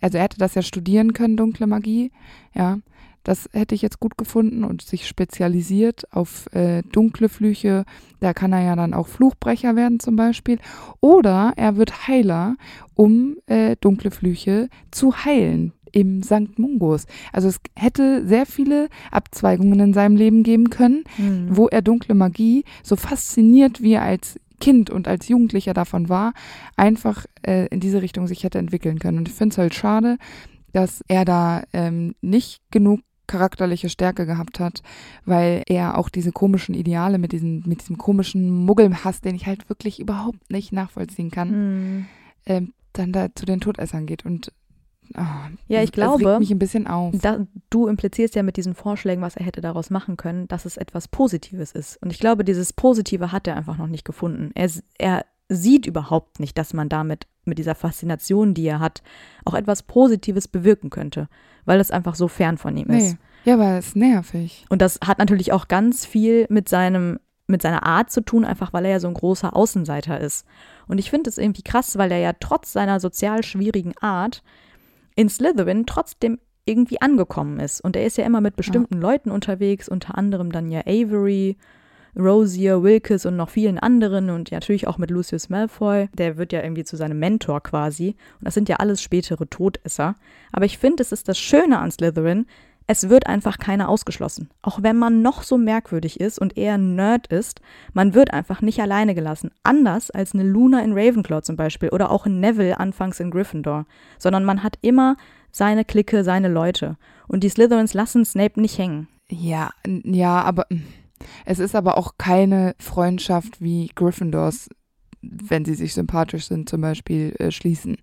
also er hätte das ja studieren können, dunkle Magie, ja. Das hätte ich jetzt gut gefunden und sich spezialisiert auf äh, dunkle Flüche. Da kann er ja dann auch Fluchbrecher werden zum Beispiel. Oder er wird Heiler, um äh, dunkle Flüche zu heilen im St. Mungos. Also es hätte sehr viele Abzweigungen in seinem Leben geben können, Mhm. wo er dunkle Magie, so fasziniert wie er als Kind und als Jugendlicher davon war, einfach äh, in diese Richtung sich hätte entwickeln können. Und ich finde es halt schade, dass er da ähm, nicht genug charakterliche Stärke gehabt hat, weil er auch diese komischen Ideale mit diesem, mit diesem komischen Muggelhass, den ich halt wirklich überhaupt nicht nachvollziehen kann, Mhm. ähm, dann da zu den Todessern geht. Und ah, Ja, ich glaube- regt mich ein bisschen auf. Da, du implizierst ja mit diesen Vorschlägen, was er hätte daraus machen können, dass es etwas Positives ist. Und ich glaube, dieses Positive hat er einfach noch nicht gefunden. Er, er sieht überhaupt nicht, dass man damit, mit dieser Faszination, die er hat, auch etwas Positives bewirken könnte, weil es einfach so fern von ihm Nee. ist. Ja, aber es ist nervig. Und das hat natürlich auch ganz viel mit seinem mit seiner Art zu tun, einfach weil er ja so ein großer Außenseiter ist. Und ich finde es irgendwie krass, weil er ja trotz seiner sozial schwierigen Art in Slytherin trotzdem irgendwie angekommen ist. Und er ist ja immer mit bestimmten ja. Leuten unterwegs, unter anderem dann ja Avery, Rosier, Wilkes und noch vielen anderen und ja, natürlich auch mit Lucius Malfoy. Der wird ja irgendwie zu seinem Mentor quasi. Und das sind ja alles spätere Todesser. Aber ich finde, es ist das Schöne an Slytherin, es wird einfach keiner ausgeschlossen. Auch wenn man noch so merkwürdig ist und eher ein Nerd ist, man wird einfach nicht alleine gelassen. Anders als eine Luna in Ravenclaw zum Beispiel oder auch ein Neville anfangs in Gryffindor. Sondern man hat immer seine Clique, seine Leute. Und die Slytherins lassen Snape nicht hängen. Ja, ja, aber hm, es ist aber auch keine Freundschaft wie Gryffindors, wenn sie sich sympathisch sind, zum Beispiel äh, schließen.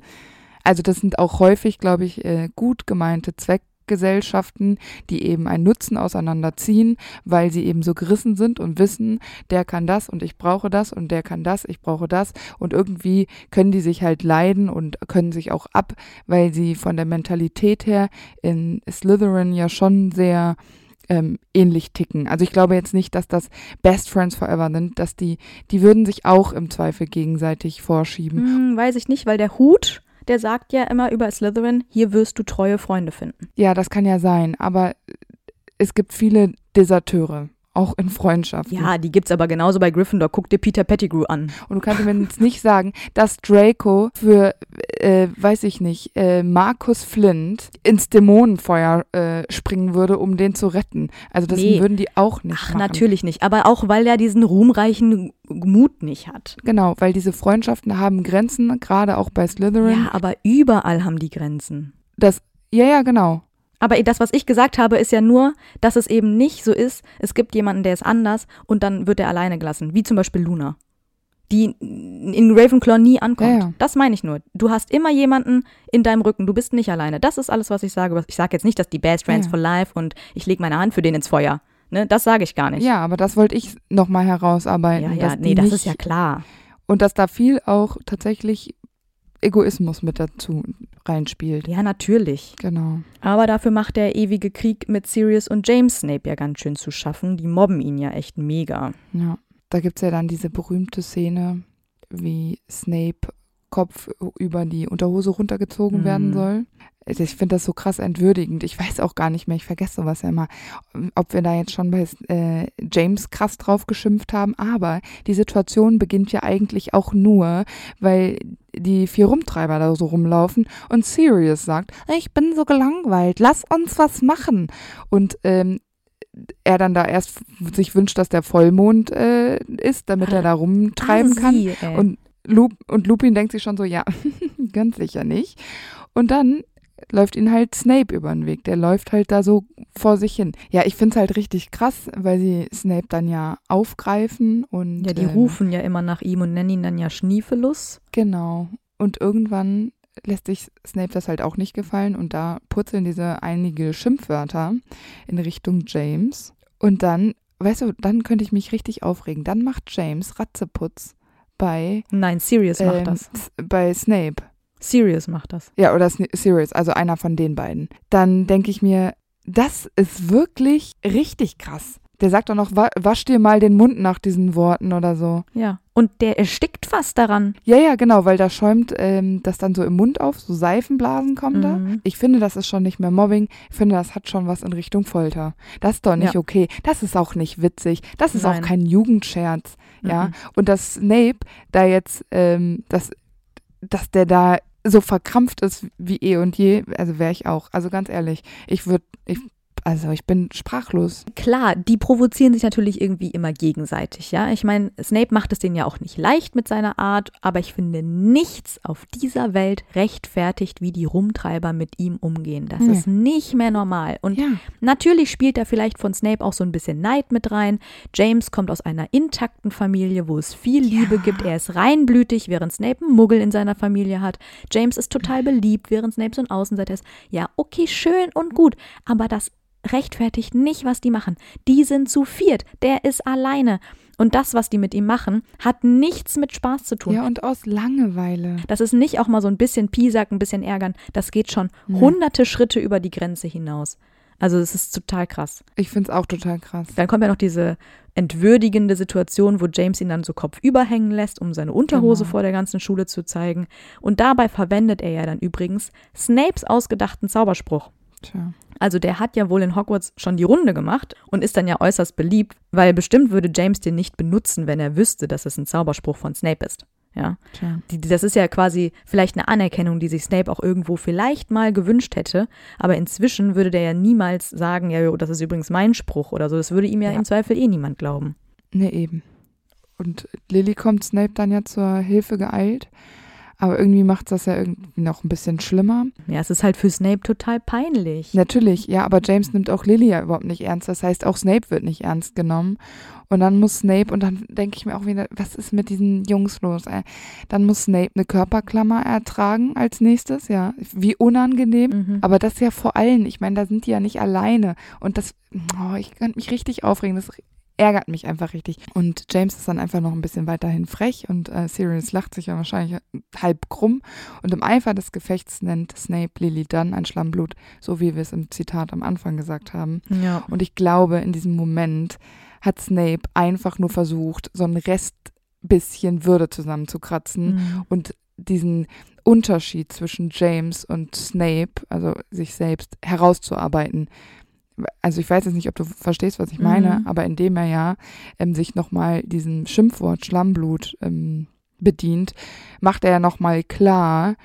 Also das sind auch häufig, glaube ich, äh, gut gemeinte Zweck Gesellschaften, die eben einen Nutzen auseinanderziehen, weil sie eben so gerissen sind und wissen, der kann das und ich brauche das und der kann das, ich brauche das und irgendwie können die sich halt leiden und können sich auch ab, weil sie von der Mentalität her in Slytherin ja schon sehr ähm, ähnlich ticken. Also ich glaube jetzt nicht, dass das Best Friends Forever sind, dass die, die würden sich auch im Zweifel gegenseitig vorschieben. Hm, weiß ich nicht, weil der Hut der sagt ja immer über Slytherin, hier wirst du treue Freunde finden. Ja, das kann ja sein, aber es gibt viele Deserteure auch in Freundschaften. Ja, die gibt's aber genauso bei Gryffindor. Guck dir Peter Pettigrew an. Und du kannst mir jetzt nicht sagen, dass Draco für, äh, weiß ich nicht, äh, Markus Flint ins Dämonenfeuer äh, springen würde, um den zu retten. Also das nee. würden die auch nicht Ach, machen. natürlich nicht. Aber auch, weil er diesen ruhmreichen Mut nicht hat. Genau, weil diese Freundschaften haben Grenzen, gerade auch bei Slytherin. Ja, aber überall haben die Grenzen. Das, ja, ja, genau. Aber das, was ich gesagt habe, ist ja nur, dass es eben nicht so ist, es gibt jemanden, der ist anders und dann wird er alleine gelassen. Wie zum Beispiel Luna, die in Ravenclaw nie ankommt. Ja, ja. Das meine ich nur. Du hast immer jemanden in deinem Rücken. Du bist nicht alleine. Das ist alles, was ich sage. Ich sage jetzt nicht, dass die Best Friends ja. for Life und ich lege meine Hand für den ins Feuer. Ne, das sage ich gar nicht. Ja, aber das wollte ich nochmal herausarbeiten. Ja, ja, nee, das ist ja klar. Und dass da viel auch tatsächlich Egoismus mit dazu reinspielt. Ja, natürlich. Genau. Aber dafür macht der ewige Krieg mit Sirius und James Snape ja ganz schön zu schaffen. Die mobben ihn ja echt mega. Ja, da gibt es ja dann diese berühmte Szene, wie Snape Kopf über die Unterhose runtergezogen mhm. werden soll. Also ich finde das so krass entwürdigend. Ich weiß auch gar nicht mehr, ich vergesse sowas ja immer, ob wir da jetzt schon bei äh, James krass drauf geschimpft haben. Aber die Situation beginnt ja eigentlich auch nur, weil die vier Rumtreiber da so rumlaufen und Sirius sagt, ich bin so gelangweilt, lass uns was machen. Und ähm, er dann da erst sich wünscht, dass der Vollmond äh, ist, damit er da rumtreiben ah, kann. Sie, und Lup und Lupin denkt sich schon so, ja, ganz sicher nicht. Und dann läuft ihn halt Snape über den Weg. Der läuft halt da so vor sich hin. Ja, ich finde es halt richtig krass, weil sie Snape dann ja aufgreifen und. Ja, die ähm, rufen ja immer nach ihm und nennen ihn dann ja Schniefelus. Genau. Und irgendwann lässt sich Snape das halt auch nicht gefallen und da purzeln diese einige Schimpfwörter in Richtung James. Und dann, weißt du, dann könnte ich mich richtig aufregen. Dann macht James Ratzeputz bei. Nein, Sirius äh, macht ähm, das. Bei Snape. Sirius macht das. Ja, oder Sirius, also einer von den beiden. Dann denke ich mir, das ist wirklich richtig krass. Der sagt doch noch, wasch dir mal den Mund nach diesen Worten oder so. Ja. Und der erstickt fast daran. Ja, ja, genau, weil da schäumt ähm, das dann so im Mund auf, so Seifenblasen kommen mhm. da. Ich finde, das ist schon nicht mehr Mobbing. Ich finde, das hat schon was in Richtung Folter. Das ist doch nicht ja. okay. Das ist auch nicht witzig. Das ist Nein. auch kein Jugendscherz. Ja. Mhm. Und dass Snape da jetzt, ähm, das, dass der da so verkrampft ist wie eh und je, also wäre ich auch. Also ganz ehrlich, ich würde, ich also ich bin sprachlos. Klar, die provozieren sich natürlich irgendwie immer gegenseitig, ja. Ich meine, Snape macht es denen ja auch nicht leicht mit seiner Art, aber ich finde nichts auf dieser Welt rechtfertigt, wie die Rumtreiber mit ihm umgehen. Das nee. ist nicht mehr normal. Und ja. natürlich spielt da vielleicht von Snape auch so ein bisschen Neid mit rein. James kommt aus einer intakten Familie, wo es viel Liebe ja. gibt. Er ist reinblütig, während Snape einen Muggel in seiner Familie hat. James ist total beliebt, während Snape so ein Außenseiter ist. Ja, okay, schön und gut, aber das rechtfertigt nicht, was die machen. Die sind zu viert, der ist alleine. Und das, was die mit ihm machen, hat nichts mit Spaß zu tun. Ja, und aus Langeweile. Das ist nicht auch mal so ein bisschen Piesack, ein bisschen ärgern. Das geht schon nee. hunderte Schritte über die Grenze hinaus. Also es ist total krass. Ich finde es auch total krass. Dann kommt ja noch diese entwürdigende Situation, wo James ihn dann so kopfüber hängen lässt, um seine Unterhose Genau. vor der ganzen Schule zu zeigen. Und dabei verwendet er ja dann übrigens Snapes ausgedachten Zauberspruch. Tja. Also der hat ja wohl in Hogwarts schon die Runde gemacht und ist dann ja äußerst beliebt, weil bestimmt würde James den nicht benutzen, wenn er wüsste, dass es ein Zauberspruch von Snape ist. Ja, Tja. die, das ist ja quasi vielleicht eine Anerkennung, die sich Snape auch irgendwo vielleicht mal gewünscht hätte, aber inzwischen würde der ja niemals sagen, ja, das ist übrigens mein Spruch oder so. Das würde ihm ja, Ja. im Zweifel eh niemand glauben. Ne, eben. Und Lily kommt Snape dann ja zur Hilfe geeilt. Aber irgendwie macht das ja irgendwie noch ein bisschen schlimmer. Ja, es ist halt für Snape total peinlich. Natürlich, ja, aber James nimmt auch Lily ja überhaupt nicht ernst. Das heißt, auch Snape wird nicht ernst genommen. Und dann muss Snape, und dann denke ich mir auch wieder, was ist mit diesen Jungs los? Ey? Dann muss Snape eine Körperklammer ertragen als nächstes, ja. Wie unangenehm. Mhm. Aber das ja vor allem, ich meine, da sind die ja nicht alleine. Und das, oh, ich könnte mich richtig aufregen. Das ärgert mich einfach richtig. Und James ist dann einfach noch ein bisschen weiterhin frech und äh, Sirius lacht sich ja wahrscheinlich halb krumm. Und im Eifer des Gefechts nennt Snape Lily dann ein Schlammblut, so wie wir es im Zitat am Anfang gesagt haben. Ja. Und ich glaube, in diesem Moment hat Snape einfach nur versucht, so einen Rest bisschen Würde zusammenzukratzen Mhm. und diesen Unterschied zwischen James und Snape, also sich selbst herauszuarbeiten. Also ich weiß jetzt nicht, ob du verstehst, was ich meine, Mhm. aber indem er ja ähm, sich nochmal diesem Schimpfwort Schlammblut ähm, bedient, macht er ja nochmal klar,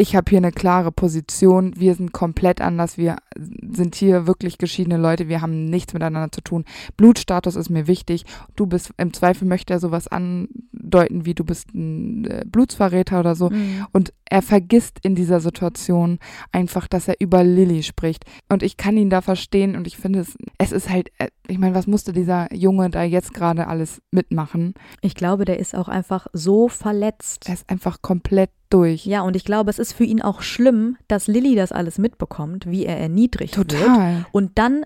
ich habe hier eine klare Position, wir sind komplett anders, wir sind hier wirklich geschiedene Leute, wir haben nichts miteinander zu tun. Blutstatus ist mir wichtig. Du bist, im Zweifel möchte er sowas andeuten, wie du bist ein äh, Blutsverräter oder so. Mhm. Und er vergisst in dieser Situation einfach, dass er über Lilly spricht. Und ich kann ihn da verstehen und ich finde es, es ist halt, äh, ich meine, was musste dieser Junge da jetzt gerade alles mitmachen? Ich glaube, der ist auch einfach so verletzt. Er ist einfach komplett durch. Ja, und ich glaube, es ist für ihn auch schlimm, dass Lilly das alles mitbekommt, wie er erniedrigt wird. Total. Und dann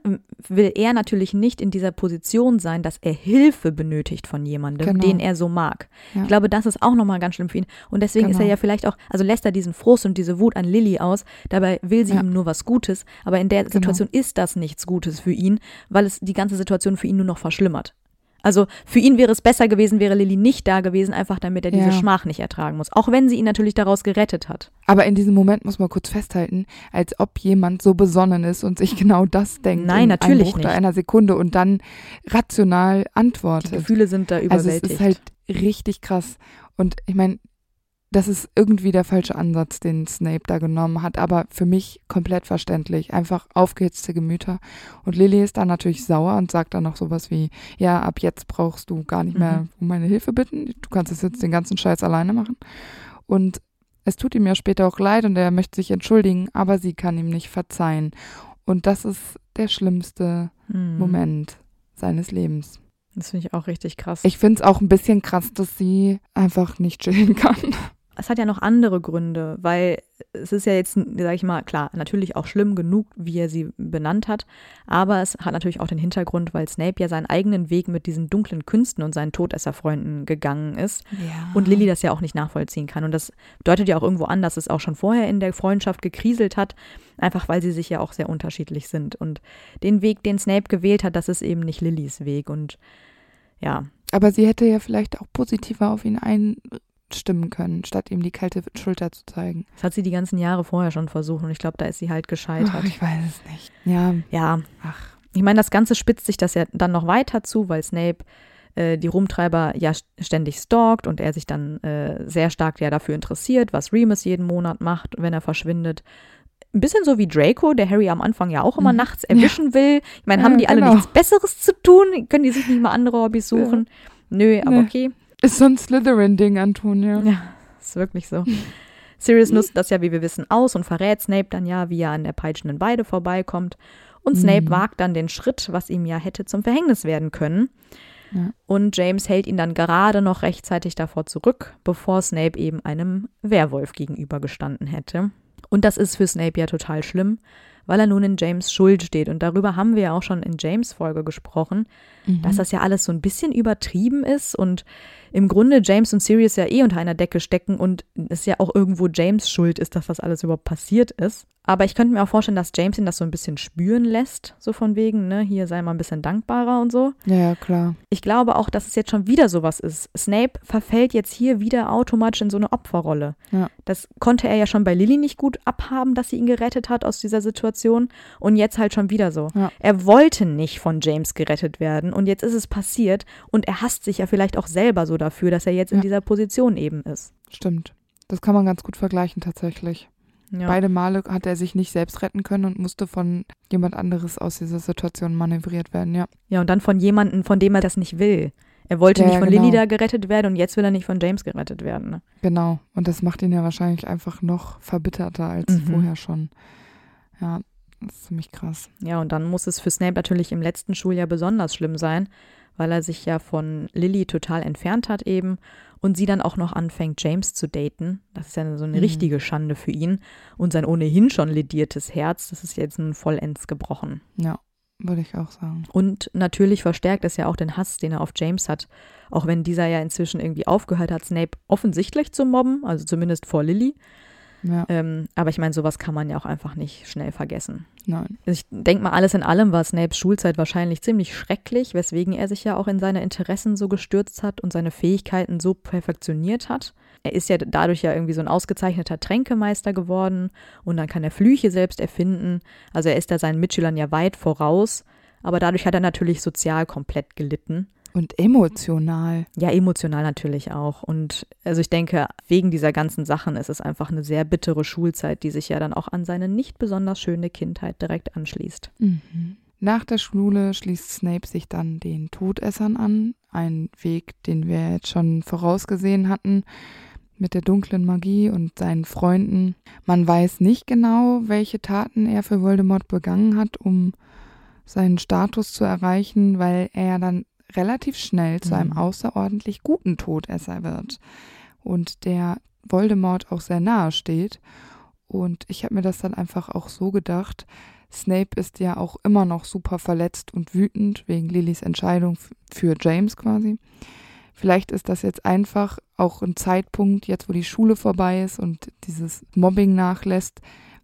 will er natürlich nicht in dieser Position sein, dass er Hilfe benötigt von jemandem, Genau. den er so mag. Ja. Ich glaube, das ist auch nochmal ganz schlimm für ihn. Und deswegen ist er Genau. ja vielleicht auch, also lässt er diesen Frust und diese Wut an Lilly aus. Dabei will sie Ja. Genau. ihm nur was Gutes. Aber in der Situation ist das nichts Gutes für ihn, weil es die ganze Situation für ihn nur noch verschlimmert. Also für ihn wäre es besser gewesen, wäre Lilly nicht da gewesen, einfach damit er diese Ja. Schmach nicht ertragen muss. Auch wenn sie ihn natürlich daraus gerettet hat. Aber in diesem Moment muss man kurz festhalten, als ob jemand so besonnen ist und sich genau das denkt. Nein, in natürlich einem nicht. einer Sekunde und dann rational Die antwortet. Gefühle sind da Also überwältigt. es ist halt richtig krass. Und ich meine, das ist irgendwie der falsche Ansatz, den Snape da genommen hat, aber für mich komplett verständlich. Einfach aufgehitzte Gemüter. Und Lily ist dann natürlich sauer und sagt dann noch sowas wie, ja, ab jetzt brauchst du gar nicht mehr Mhm. um meine Hilfe bitten. Du kannst es jetzt den ganzen Scheiß alleine machen. Und es tut ihm ja später auch leid und er möchte sich entschuldigen, aber sie kann ihm nicht verzeihen. Und das ist der schlimmste Hm. Moment seines Lebens. Das finde ich auch richtig krass. Ich finde es auch ein bisschen krass, dass sie einfach nicht chillen kann. Es hat ja noch andere Gründe, weil es ist ja jetzt, sage ich mal, klar, natürlich auch schlimm genug, wie er sie benannt hat, aber es hat natürlich auch den Hintergrund, weil Snape ja seinen eigenen Weg mit diesen dunklen Künsten und seinen Todesserfreunden gegangen ist Ja. und Lilly das ja auch nicht nachvollziehen kann. Und das deutet ja auch irgendwo an, dass es auch schon vorher in der Freundschaft gekriselt hat, einfach weil sie sich ja auch sehr unterschiedlich sind. Und den Weg, den Snape gewählt hat, das ist eben nicht Lillys Weg. Und ja, Aber sie hätte ja vielleicht auch positiver auf ihn einstimmen können, statt ihm die kalte Schulter zu zeigen. das hat sie die ganzen Jahre vorher schon versucht und ich glaube, da ist sie halt gescheitert. Ach, ich weiß es nicht. Ja, Ja, ach. ich meine, das Ganze spitzt sich das ja dann noch weiter zu, weil Snape äh, die Rumtreiber ja st- ständig stalkt und er sich dann äh, sehr stark ja dafür interessiert, was Remus jeden Monat macht, wenn er verschwindet. Ein bisschen so wie Draco, der Harry am Anfang ja auch immer Mhm. nachts erwischen will. Ich meine, Ja, haben die alle genau. nichts Besseres zu tun? Können die sich nicht mal andere Hobbys Ja. suchen? Nö, aber Nee. okay. Ist so ein Slytherin-Ding, Antonia. Ja, ist wirklich so. Sirius nutzt das ja, wie wir wissen, aus und verrät Snape dann ja, wie er an der peitschenden Weide vorbeikommt. Und Snape Mhm. wagt dann den Schritt, was ihm ja hätte zum Verhängnis werden können. Ja. Und James hält ihn dann gerade noch rechtzeitig davor zurück, bevor Snape eben einem Werwolf gegenübergestanden hätte. Und das ist für Snape ja total schlimm, weil er nun in James Schuld steht. Und darüber haben wir ja auch schon in James Folge gesprochen, Mhm. dass das ja alles so ein bisschen übertrieben ist und im Grunde James und Sirius ja eh unter einer Decke stecken und es ja auch irgendwo James Schuld ist, dass das alles überhaupt passiert ist. Aber ich könnte mir auch vorstellen, dass James ihn das so ein bisschen spüren lässt, so von wegen, ne, hier sei mal ein bisschen dankbarer und so. Ja, ja, klar. Ich glaube auch, dass es jetzt schon wieder sowas ist. Snape verfällt jetzt hier wieder automatisch in so eine Opferrolle. Ja. Das konnte er ja schon bei Lily nicht gut abhaben, dass sie ihn gerettet hat aus dieser Situation. Und jetzt halt schon wieder so. Ja. Er wollte nicht von James gerettet werden und jetzt ist es passiert und er hasst sich ja vielleicht auch selber so dafür, dass er jetzt in Ja. dieser Position eben ist. Stimmt. Das kann man ganz gut vergleichen tatsächlich. Ja. Beide Male hat er sich nicht selbst retten können und musste von jemand anderes aus dieser Situation manövriert werden, ja. ja, und dann von jemandem, von dem er das nicht will. Er wollte Ja, nicht von genau. Lily da gerettet werden und jetzt will er nicht von James gerettet werden. Ne? Genau. Und das macht ihn ja wahrscheinlich einfach noch verbitterter als Mhm. vorher schon. Ja, das ist ziemlich krass. Ja, und dann muss es für Snape natürlich im letzten Schuljahr besonders schlimm sein, weil er sich ja von Lily total entfernt hat eben und sie dann auch noch anfängt, James zu daten. Das ist ja so eine Mhm. richtige Schande für ihn. Und sein ohnehin schon lediertes Herz, das ist jetzt nun vollends gebrochen. Ja, würde ich auch sagen. Und natürlich verstärkt es ja auch den Hass, den er auf James hat. Auch wenn dieser ja inzwischen irgendwie aufgehört hat, Snape offensichtlich zu mobben, also zumindest vor Lily. Ja, Ähm, aber ich meine, sowas kann man ja auch einfach nicht schnell vergessen. nein. Ich denke mal, alles in allem war Snapes Schulzeit wahrscheinlich ziemlich schrecklich, weswegen er sich ja auch in seine Interessen so gestürzt hat und seine Fähigkeiten so perfektioniert hat. Er ist ja dadurch ja irgendwie so ein ausgezeichneter Tränkemeister geworden und dann kann er Flüche selbst erfinden. Also er ist da seinen Mitschülern ja weit voraus, aber dadurch hat er natürlich sozial komplett gelitten. Und emotional. Ja, emotional natürlich auch. Und also ich denke, wegen dieser ganzen Sachen ist es einfach eine sehr bittere Schulzeit, die sich ja dann auch an seine nicht besonders schöne Kindheit direkt anschließt. Mhm. Nach der Schule schließt Snape sich dann den Todessern an. Ein Weg, den wir jetzt schon vorausgesehen hatten mit der dunklen Magie und seinen Freunden. Man weiß nicht genau, welche Taten er für Voldemort begangen hat, um seinen Status zu erreichen, weil er dann relativ schnell zu einem Mhm. außerordentlich guten Todesser wird und der Voldemort auch sehr nahe steht. Und ich habe mir das dann einfach auch so gedacht, Snape ist ja auch immer noch super verletzt und wütend wegen Lillys Entscheidung für James quasi. Vielleicht ist das jetzt einfach auch ein Zeitpunkt, jetzt wo die Schule vorbei ist und dieses Mobbing nachlässt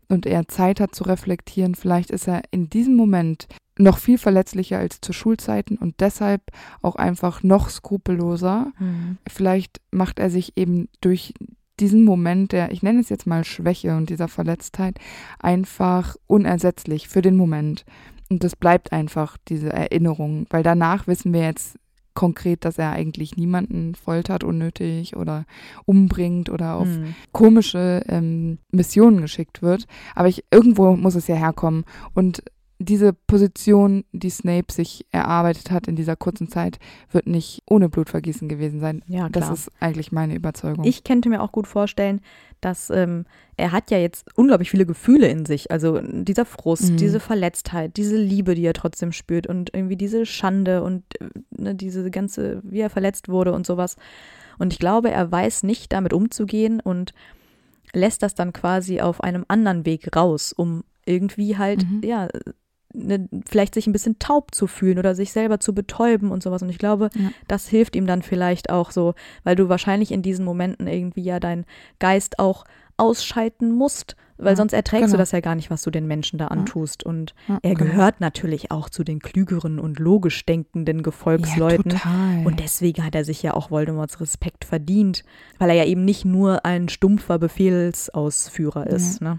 und er Zeit hat zu reflektieren. Vielleicht ist er in diesem Moment noch viel verletzlicher als zu Schulzeiten und deshalb auch einfach noch skrupelloser. Vielleicht macht er sich eben durch diesen Moment der, ich nenne es jetzt mal Schwäche und dieser Verletztheit, einfach unersetzlich für den Moment. Und das bleibt einfach diese Erinnerung, weil danach wissen wir jetzt konkret, dass er eigentlich niemanden foltert unnötig oder umbringt oder auf Mhm. komische ähm, Missionen geschickt wird. Aber ich, irgendwo muss es ja herkommen. Und diese Position, die Snape sich erarbeitet hat in dieser kurzen Zeit, wird nicht ohne Blutvergießen gewesen sein. Ja, Das klar. ist eigentlich meine Überzeugung. Ich könnte mir auch gut vorstellen, dass ähm, er hat ja jetzt unglaublich viele Gefühle in sich. Also dieser Frust, Mhm. diese Verletztheit, diese Liebe, die er trotzdem spürt und irgendwie diese Schande und äh, ne, diese ganze, wie er verletzt wurde und sowas. Und ich glaube, er weiß nicht, damit umzugehen und lässt das dann quasi auf einem anderen Weg raus, um irgendwie halt, Mhm. ja, ne, vielleicht sich ein bisschen taub zu fühlen oder sich selber zu betäuben und sowas. Und ich glaube, Ja. das hilft ihm dann vielleicht auch so, weil du wahrscheinlich in diesen Momenten irgendwie ja deinen Geist auch ausschalten musst, weil Ja, sonst erträgst du genau. das ja gar nicht, was du den Menschen da antust. Und Ja, er genau. gehört natürlich auch zu den klügeren und logisch denkenden Gefolgsleuten. Ja, total. Und deswegen hat er sich ja auch Voldemorts Respekt verdient, weil er ja eben nicht nur ein stumpfer Befehlsausführer ist. Ne?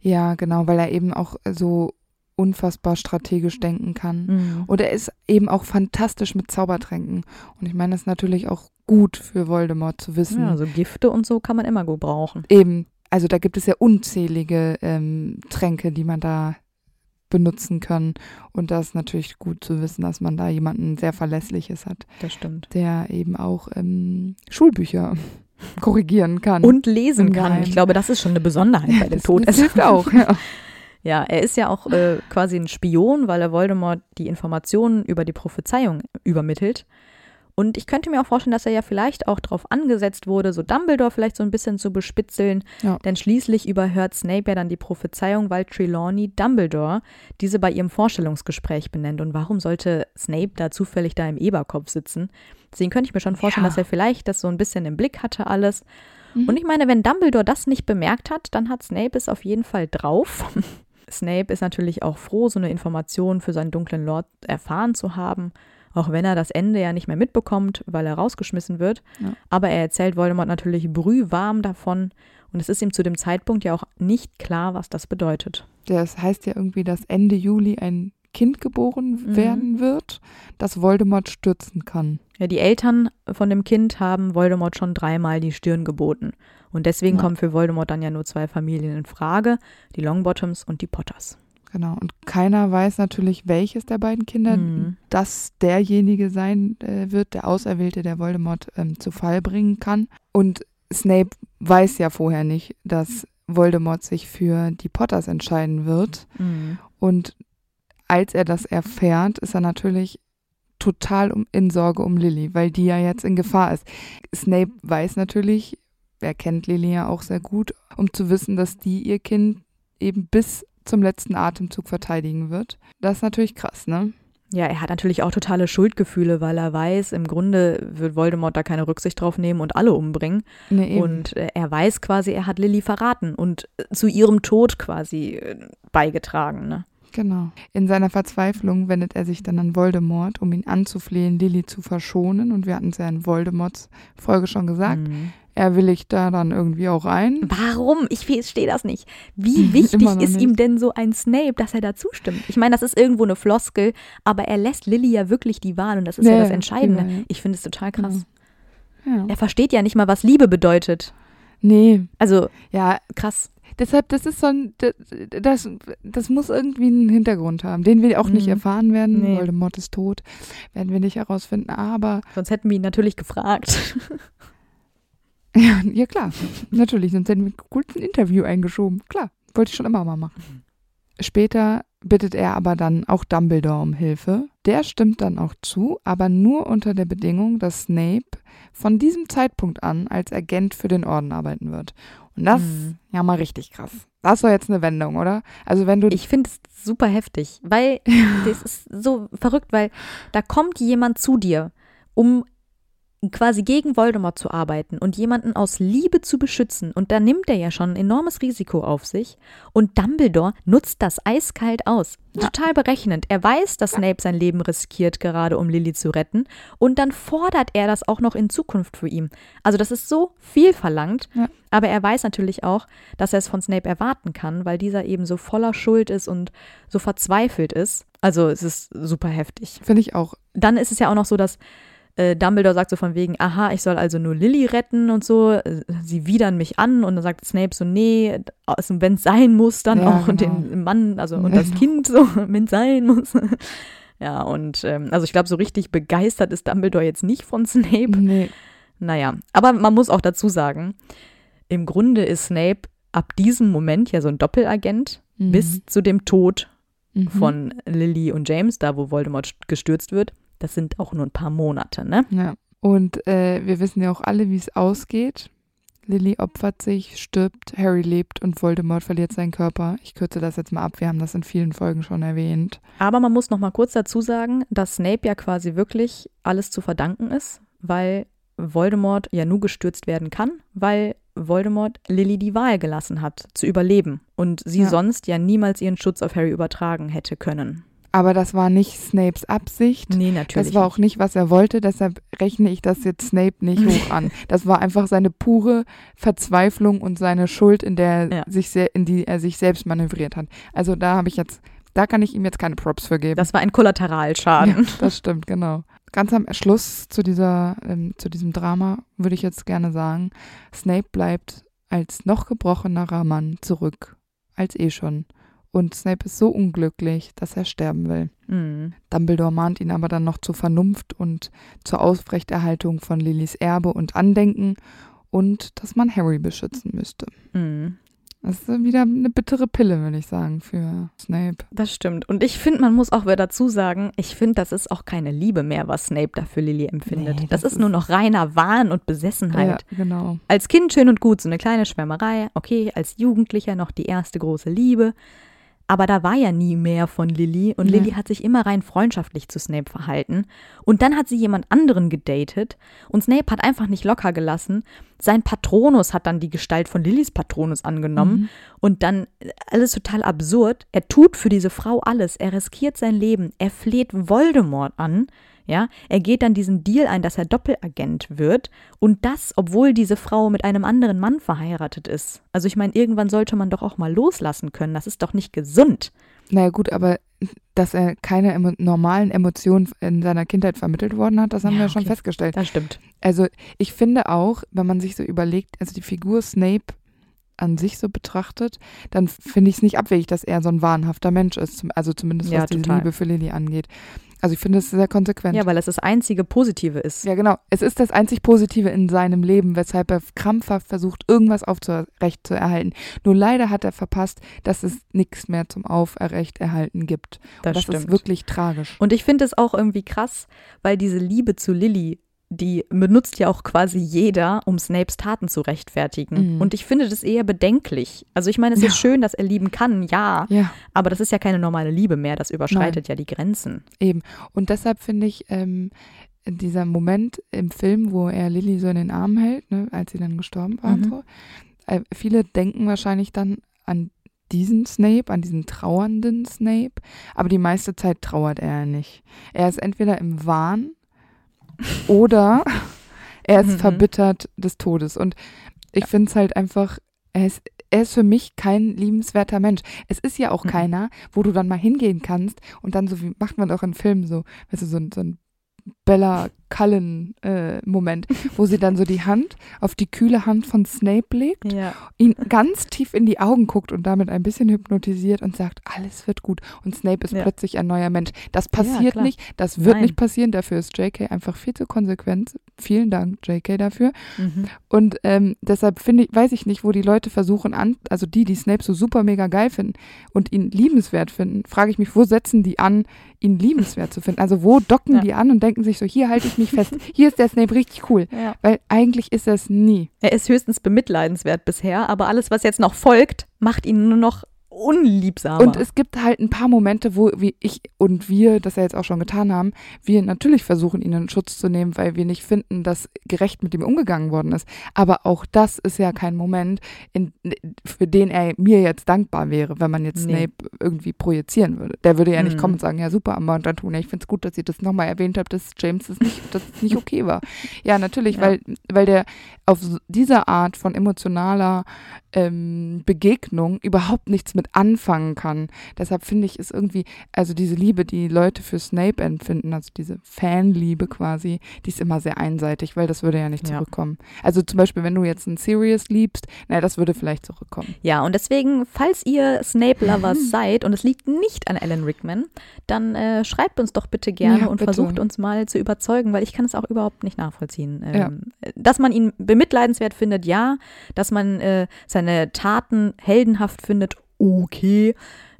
ja, genau, weil er eben auch so unfassbar strategisch denken kann. Mhm. Und er ist eben auch fantastisch mit Zaubertränken. Und ich meine, das ist natürlich auch gut für Voldemort zu wissen. Ja, so Gifte und so kann man immer gebrauchen. Eben, also da gibt es ja unzählige ähm, Tränke, die man da benutzen kann. Und das ist natürlich gut zu wissen, dass man da jemanden sehr Verlässliches hat, Das stimmt. der eben auch ähm, Schulbücher korrigieren kann. Und lesen kann. Ich glaube, das ist schon eine Besonderheit bei den das, das Todessern. hilft auch, ja. Ja, er ist ja auch äh, quasi ein Spion, weil er Voldemort die Informationen über die Prophezeiung übermittelt. Und ich könnte mir auch vorstellen, dass er ja vielleicht auch darauf angesetzt wurde, so Dumbledore vielleicht so ein bisschen zu bespitzeln. Ja. Denn schließlich überhört Snape ja dann die Prophezeiung, weil Trelawney Dumbledore diese bei ihrem Vorstellungsgespräch benennt. Und warum sollte Snape da zufällig da im Eberkopf sitzen? Deswegen könnte ich mir schon vorstellen, Ja. dass er vielleicht das so ein bisschen im Blick hatte alles. Mhm. Und ich meine, wenn Dumbledore das nicht bemerkt hat, dann hat Snape es auf jeden Fall drauf. Snape ist natürlich auch froh, so eine Information für seinen dunklen Lord erfahren zu haben, auch wenn er das Ende ja nicht mehr mitbekommt, weil er rausgeschmissen wird. Ja. Aber er erzählt Voldemort natürlich brühwarm davon und es ist ihm zu dem Zeitpunkt ja auch nicht klar, was das bedeutet. Das heißt ja irgendwie, dass Ende Juli ein Kind geboren Mhm. werden wird, das Voldemort stürzen kann. Ja, die Eltern von dem Kind haben Voldemort schon dreimal die Stirn geboten. Und deswegen Ja. kommen für Voldemort dann ja nur zwei Familien in Frage, die Longbottoms und die Potters. Genau. Und keiner weiß natürlich, welches der beiden Kinder Mhm. das derjenige sein äh, wird, der Auserwählte, der Voldemort ähm, zu Fall bringen kann. Und Snape weiß ja vorher nicht, dass Voldemort sich für die Potters entscheiden wird. Mhm. Und als er das erfährt, ist er natürlich total um, in Sorge um Lily, weil die ja jetzt in Gefahr ist. Snape weiß natürlich, er kennt Lily ja auch sehr gut, um zu wissen, dass die ihr Kind eben bis zum letzten Atemzug verteidigen wird. Das ist natürlich krass, ne? Ja, er hat natürlich auch totale Schuldgefühle, weil er weiß, im Grunde wird Voldemort da keine Rücksicht drauf nehmen und alle umbringen. Nee. Und äh, er weiß quasi, er hat Lilly verraten und äh, zu ihrem Tod quasi äh, beigetragen. Ne? Genau. In seiner Verzweiflung wendet er sich dann an Voldemort, um ihn anzuflehen, Lily zu verschonen. Und wir hatten es ja in Voldemorts Folge schon gesagt. Mhm. Er willigt da dann irgendwie auch ein. Warum? Ich verstehe das nicht. Wie wichtig ist nicht. ihm denn so ein Snape, dass er da zustimmt? Ich meine, das ist irgendwo eine Floskel, aber er lässt Lilly ja wirklich die Wahl und das ist ja, Ja, das ja, Entscheidende. genau, ja. Ich finde es total krass. Ja. Er versteht ja nicht mal, was Liebe bedeutet. Nee, Also ja, krass. deshalb, das ist so ein, das, das, muss irgendwie einen Hintergrund haben, den wir auch nicht Mhm. erfahren werden. Nee. Voldemort ist tot, werden wir nicht herausfinden. Aber, Sonst hätten wir ihn natürlich gefragt. ja, ja klar, natürlich, sonst hätten wir kurz ein Interview eingeschoben. Klar, wollte ich schon immer mal machen. Später bittet er aber dann auch Dumbledore um Hilfe. Der stimmt dann auch zu, aber nur unter der Bedingung, dass Snape von diesem Zeitpunkt an als Agent für den Orden arbeiten wird. Und das, Mhm. ja mal richtig krass. Das war jetzt eine Wendung, oder? Also wenn du Ich finde es super heftig, weil das ist so verrückt, weil da kommt jemand zu dir, um quasi gegen Voldemort zu arbeiten und jemanden aus Liebe zu beschützen. Und da nimmt er ja schon ein enormes Risiko auf sich. Und Dumbledore nutzt das eiskalt aus. Total berechnend. Er weiß, dass Snape sein Leben riskiert, gerade um Lily zu retten. Und dann fordert er das auch noch in Zukunft für ihn. Also das ist so viel verlangt. Ja. Aber er weiß natürlich auch, dass er es von Snape erwarten kann, weil dieser eben so voller Schuld ist und so verzweifelt ist. Also es ist super heftig. finde ich auch. Dann ist es ja auch noch so, dass äh, Dumbledore sagt so von wegen, aha, ich soll also nur Lily retten und so. Sie widern mich an und dann sagt Snape so, nee, also wenn es sein muss, dann Ja, auch genau. den Mann, also und das. Kind so, wenn es sein muss. Ja, und ähm, also ich glaube, so richtig begeistert ist Dumbledore jetzt nicht von Snape. Nee. Naja, aber man muss auch dazu sagen, im Grunde ist Snape ab diesem Moment ja so ein Doppelagent Mhm. bis zu dem Tod Mhm. von Lily und James, da wo Voldemort gestürzt wird. Das sind auch nur ein paar Monate, ne? Ja. Und äh, wir wissen ja auch alle, wie es ausgeht. Lily opfert sich, stirbt, Harry lebt und Voldemort verliert seinen Körper. Ich kürze das jetzt mal ab, wir haben das in vielen Folgen schon erwähnt. Aber man muss noch mal kurz dazu sagen, dass Snape ja quasi wirklich alles zu verdanken ist, weil Voldemort ja nur gestürzt werden kann, weil Voldemort Lily die Wahl gelassen hat, zu überleben und sie Ja. sonst ja niemals ihren Schutz auf Harry übertragen hätte können. Aber das war nicht Snapes Absicht. Nee, natürlich. Das war auch nicht, was er wollte, deshalb rechne ich das jetzt Snape nicht hoch an. Das war einfach seine pure Verzweiflung und seine Schuld, in der er Ja. sich se- in die er sich selbst manövriert hat. Also da habe ich jetzt, da kann ich ihm jetzt keine Props für geben. Das war ein Kollateralschaden. Ja, das stimmt, genau. Ganz am Schluss zu dieser, ähm, zu diesem Drama würde ich jetzt gerne sagen, Snape bleibt als noch gebrochenerer Mann zurück als eh schon. Und Snape ist so unglücklich, dass er sterben will. Mhm. Dumbledore mahnt ihn aber dann noch zur Vernunft und zur Aufrechterhaltung von Lillys Erbe und Andenken und dass man Harry beschützen müsste. Mhm. Das ist wieder eine bittere Pille, würde ich sagen, für Snape. Das stimmt. Und ich finde, man muss auch wieder dazu sagen, ich finde, das ist auch keine Liebe mehr, was Snape da für Lily empfindet. Nee, das, das ist nur noch reiner Wahn und Besessenheit. Ja, genau. Als Kind schön und gut, so eine kleine Schwärmerei. Okay, als Jugendlicher noch die erste große Liebe. Aber da war ja nie mehr von Lily und Nee. Lily hat sich immer rein freundschaftlich zu Snape verhalten. Und dann hat sie jemand anderen gedatet und Snape hat einfach nicht locker gelassen. Sein Patronus hat dann die Gestalt von Lillys Patronus angenommen und dann äh, alles total absurd. Er tut für diese Frau alles. Er riskiert sein Leben. Er fleht Voldemort an. Ja, er geht dann diesen Deal ein, dass er Doppelagent wird und das, obwohl diese Frau mit einem anderen Mann verheiratet ist. Also ich meine, irgendwann sollte man doch auch mal loslassen können. Das ist doch nicht gesund. Naja, gut, aber dass er keine emo normalen Emotionen in seiner Kindheit vermittelt worden hat, das haben Ja, wir schon okay. festgestellt. Das stimmt. Also ich finde auch, wenn man sich so überlegt, also die Figur Snape an sich so betrachtet, dann finde ich es nicht abwegig, dass er so ein wahnhafter Mensch ist. Also zumindest Ja, was total. Liebe für Lily angeht. Also ich finde es sehr konsequent. Ja, weil es das einzige Positive ist. Ja, genau. Es ist das einzig Positive in seinem Leben, weshalb er krampfhaft versucht, irgendwas aufrecht zu erhalten. Nur leider hat er verpasst, dass es nichts mehr zum Auferrechterhalten gibt. Das, das stimmt. ist wirklich tragisch. Und ich finde es auch irgendwie krass, weil diese Liebe zu Lilly, die benutzt ja auch quasi jeder, um Snapes Taten zu rechtfertigen. Mhm. Und ich finde das eher bedenklich. Also ich meine, es Ja. ist schön, dass er lieben kann, ja, Ja, aber das ist ja keine normale Liebe mehr. Das überschreitet ja die Grenzen. eben. Und deshalb finde ich, ähm, dieser Moment im Film, wo er Lilly so in den Arm hält, ne, als sie dann gestorben war Mhm. so, äh, viele denken wahrscheinlich dann an diesen Snape, an diesen trauernden Snape, aber die meiste Zeit trauert er nicht. Er ist entweder im Wahn oder er ist Mhm. verbittert des Todes. Und ich finde es halt einfach, er ist, er ist für mich kein liebenswerter Mensch. Es ist ja auch Mhm. keiner, wo du dann mal hingehen kannst und dann so wie macht man doch in Filmen so, weißt du, so, ein- so ein Bella Cullen äh, wo sie dann so die Hand auf die kühle Hand von Snape legt Ja. ihn ganz tief in die Augen guckt und damit ein bisschen hypnotisiert und sagt, alles wird gut. Und Snape ist Ja. plötzlich ein neuer Mensch. Das passiert klar. nicht, das wird Nein. nicht passieren. Dafür ist JK einfach viel zu konsequent. Vielen Dank, JK, dafür. Mhm. Und ähm, deshalb finde ich, weiß ich nicht, wo die Leute versuchen, an, also die, die Snape so super mega geil finden und ihn liebenswert finden, frage ich mich, wo setzen die an, ihn liebenswert zu finden? Also wo docken Ja. die an und denken sich so, hier halte ich mich fest, hier ist der Snape richtig cool. Ja. Weil eigentlich ist er es nie. Er ist höchstens bemitleidenswert bisher, aber alles, was jetzt noch folgt, macht ihn nur noch unliebsamer. Und es gibt halt ein paar Momente, wo wie ich und wir das ja jetzt auch schon getan haben, wir natürlich versuchen, ihn in Schutz zu nehmen, weil wir nicht finden, dass gerecht mit ihm umgegangen worden ist. Aber auch das ist ja kein Moment, in, für den er mir jetzt dankbar wäre, wenn man jetzt Nee. Snape irgendwie projizieren würde. Der würde ja nicht Mhm. kommen und sagen, ja super, Amber und Antonia, ich finde es gut, dass ihr das nochmal erwähnt habt, dass James das nicht, dass es nicht okay war. Ja, natürlich, Ja. weil, weil der auf dieser Art von emotionaler ähm, Begegnung überhaupt nichts mit anfangen kann. Deshalb finde ich es irgendwie, also diese Liebe, die Leute für Snape empfinden, also diese Fanliebe quasi, die ist immer sehr einseitig, weil das würde ja nicht Ja. zurückkommen. Also zum Beispiel, wenn du jetzt einen Sirius liebst, naja, das würde vielleicht zurückkommen. Ja, und deswegen, falls ihr Snape-Lovers seid und es liegt nicht an Alan Rickman, dann äh, schreibt uns doch bitte gerne Ja, und bitte. versucht uns mal zu überzeugen, weil ich kann es auch überhaupt nicht nachvollziehen. Ähm, Dass man ihn bemitleidenswert findet, ja. Dass man äh, seine Taten heldenhaft findet, okay.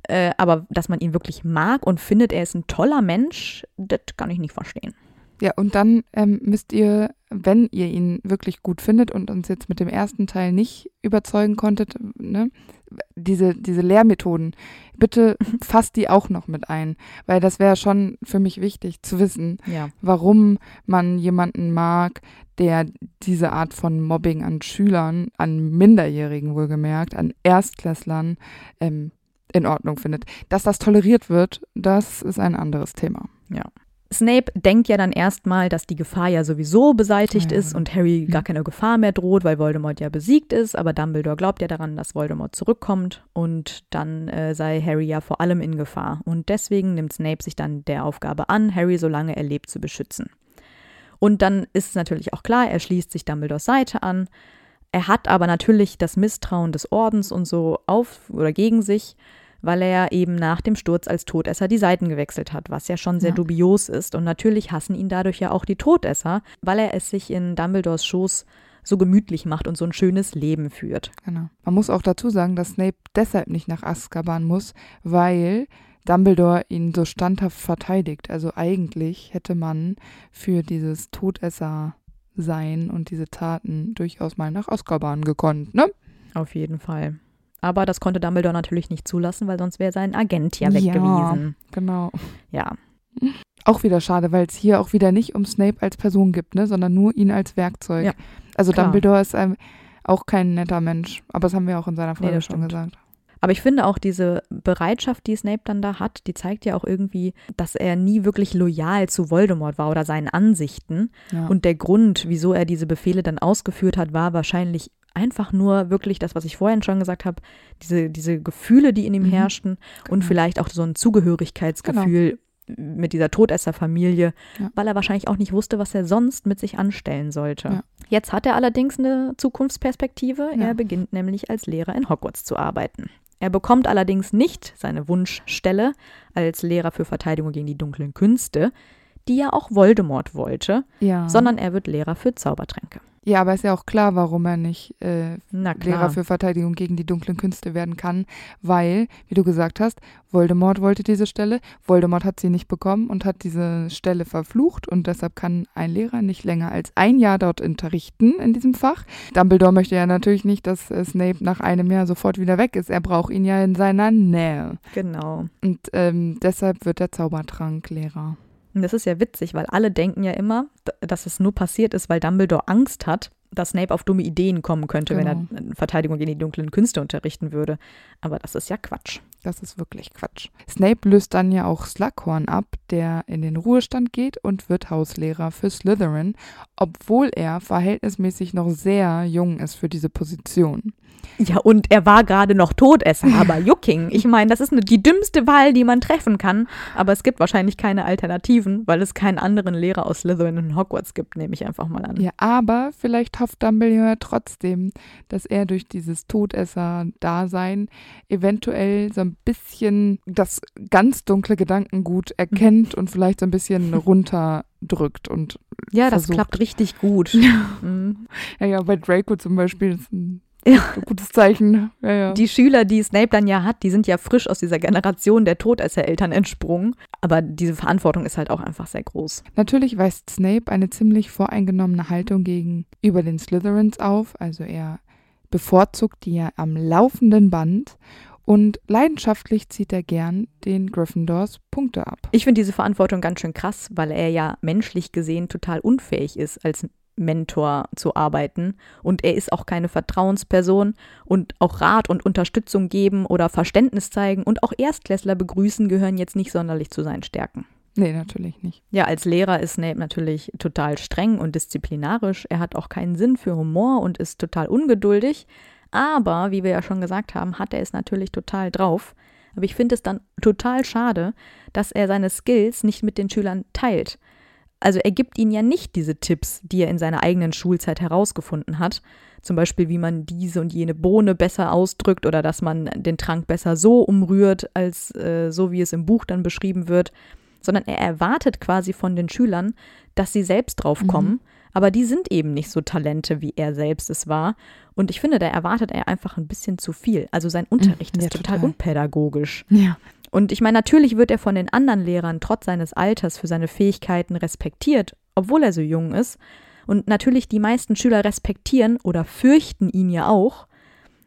Äh, aber dass man ihn wirklich mag und findet, er ist ein toller Mensch, das kann ich nicht verstehen. Ja, und dann ähm, müsst ihr, wenn ihr ihn wirklich gut findet und uns jetzt mit dem ersten Teil nicht überzeugen konntet, ne, diese, diese Lehrmethoden, bitte fasst die auch noch mit ein, weil das wäre schon für mich wichtig zu wissen, Ja. warum man jemanden mag, der diese Art von Mobbing an Schülern, an Minderjährigen wohlgemerkt, an Erstklässlern ähm, in Ordnung findet. Dass das toleriert wird, das ist ein anderes Thema. Snape denkt ja dann erstmal, dass die Gefahr ja sowieso beseitigt Ja. ist und Harry gar keine Gefahr mehr droht, weil Voldemort ja besiegt ist. Aber Dumbledore glaubt ja daran, dass Voldemort zurückkommt und dann äh, sei Harry ja vor allem in Gefahr. Und deswegen nimmt Snape sich dann der Aufgabe an, Harry solange er lebt zu beschützen. Und dann ist es natürlich auch klar, er schließt sich Dumbledores Seite an. Er hat aber natürlich das Misstrauen des Ordens und so auf oder gegen sich, weil er eben nach dem Sturz als Todesser die Seiten gewechselt hat, was ja schon sehr Ja. dubios ist. Und natürlich hassen ihn dadurch ja auch die Todesser, weil er es sich in Dumbledores Schoß so gemütlich macht und so ein schönes Leben führt. Genau. Man muss auch dazu sagen, dass Snape deshalb nicht nach Azkaban muss, weil Dumbledore ihn so standhaft verteidigt. Also eigentlich hätte man für dieses Todesser-Sein und diese Taten durchaus mal nach Azkaban gekonnt, ne? Auf jeden Fall. Aber das konnte Dumbledore natürlich nicht zulassen, weil sonst wäre sein Agent ja weg Ja. gewesen. Genau. Ja, Auch wieder schade, weil es hier auch wieder nicht um Snape als Person gibt, ne, sondern nur ihn als Werkzeug. Ja, also klar. Dumbledore ist ähm, auch kein netter Mensch, aber das haben wir auch in seiner Folge das schon stimmt. gesagt. Aber ich finde auch diese Bereitschaft, die Snape dann da hat, die zeigt ja auch irgendwie, dass er nie wirklich loyal zu Voldemort war oder seinen Ansichten. Ja. Und der Grund, wieso er diese Befehle dann ausgeführt hat, war wahrscheinlich einfach nur wirklich das, was ich vorhin schon gesagt habe, diese, diese Gefühle, die in ihm Mhm. herrschten und Genau. vielleicht auch so ein Zugehörigkeitsgefühl mit dieser Todesserfamilie, Ja. weil er wahrscheinlich auch nicht wusste, was er sonst mit sich anstellen sollte. Ja. Jetzt hat er allerdings eine Zukunftsperspektive. Ja. Er beginnt nämlich als Lehrer in Hogwarts zu arbeiten. Er bekommt allerdings nicht seine Wunschstelle als Lehrer für Verteidigung gegen die dunklen Künste, die ja auch Voldemort wollte, ja. sondern er wird Lehrer für Zaubertränke. Ja, aber ist ja auch klar, warum er nicht äh, Lehrer für Verteidigung gegen die dunklen Künste werden kann, weil, wie du gesagt hast, Voldemort wollte diese Stelle, Voldemort hat sie nicht bekommen und hat diese Stelle verflucht und deshalb kann ein Lehrer nicht länger als ein Jahr dort unterrichten in diesem Fach. Dumbledore möchte ja natürlich nicht, dass äh, Snape nach einem Jahr sofort wieder weg ist. Er braucht ihn ja in seiner Nähe Genau. und ähm, deshalb wird der Zaubertrank Lehrer. Und das ist ja witzig, weil alle denken ja immer, dass es nur passiert ist, weil Dumbledore Angst hat, dass Snape auf dumme Ideen kommen könnte, wenn Genau. er äh, Verteidigung gegen die dunklen Künste unterrichten würde. Aber das ist ja Quatsch. Das ist wirklich Quatsch. Snape löst dann ja auch Slughorn ab, der in den Ruhestand geht und wird Hauslehrer für Slytherin, obwohl er verhältnismäßig noch sehr jung ist für diese Position. Ja, und er war gerade noch Todesser, aber Jucking. Ich meine, das ist eine, die dümmste Wahl, die man treffen kann. Aber es gibt wahrscheinlich keine Alternativen, weil es keinen anderen Lehrer aus Slytherin in Hogwarts gibt, nehme ich einfach mal an. Ja, aber vielleicht hofft Dumbledore trotzdem, dass er durch dieses Todesser-Dasein eventuell so ein bisschen das ganz dunkle Gedankengut erkennt und vielleicht so ein bisschen runterdrückt und Ja, das versucht. klappt richtig gut. Mhm. ja, ja, bei Draco zum Beispiel ist ein Ja. gutes Zeichen. Ja, ja. Die Schüler, die Snape dann ja hat, die sind ja frisch aus dieser Generation der Todessereltern entsprungen. Aber diese Verantwortung ist halt auch einfach sehr groß. Natürlich weist Snape eine ziemlich voreingenommene Haltung gegenüber den Slytherins auf, also er bevorzugt die ja am laufenden Band und leidenschaftlich zieht er gern den Gryffindors Punkte ab. Ich finde diese Verantwortung ganz schön krass, weil er ja menschlich gesehen total unfähig ist, als Mentor zu arbeiten. Und er ist auch keine Vertrauensperson und auch Rat und Unterstützung geben oder Verständnis zeigen und auch Erstklässler begrüßen gehören jetzt nicht sonderlich zu seinen Stärken. Nee, natürlich nicht. Ja, als Lehrer ist Snape natürlich total streng und disziplinarisch. Er hat auch keinen Sinn für Humor und ist total ungeduldig. Aber, wie wir ja schon gesagt haben, hat er es natürlich total drauf. Aber ich finde es dann total schade, dass er seine Skills nicht mit den Schülern teilt. Also er gibt ihnen ja nicht diese Tipps, die er in seiner eigenen Schulzeit herausgefunden hat. Zum Beispiel, wie man diese und jene Bohne besser ausdrückt oder dass man den Trank besser so umrührt, als äh, so wie es im Buch dann beschrieben wird. Sondern er erwartet quasi von den Schülern, dass sie selbst drauf kommen. Mhm. Aber die sind eben nicht so Talente, wie er selbst es war. Und ich finde, da erwartet er einfach ein bisschen zu viel. Also sein Unterricht Mhm, ja, ist total, total. unpädagogisch. Ja. Und ich meine, natürlich wird er von den anderen Lehrern trotz seines Alters für seine Fähigkeiten respektiert, obwohl er so jung ist. Und natürlich die meisten Schüler respektieren oder fürchten ihn ja auch.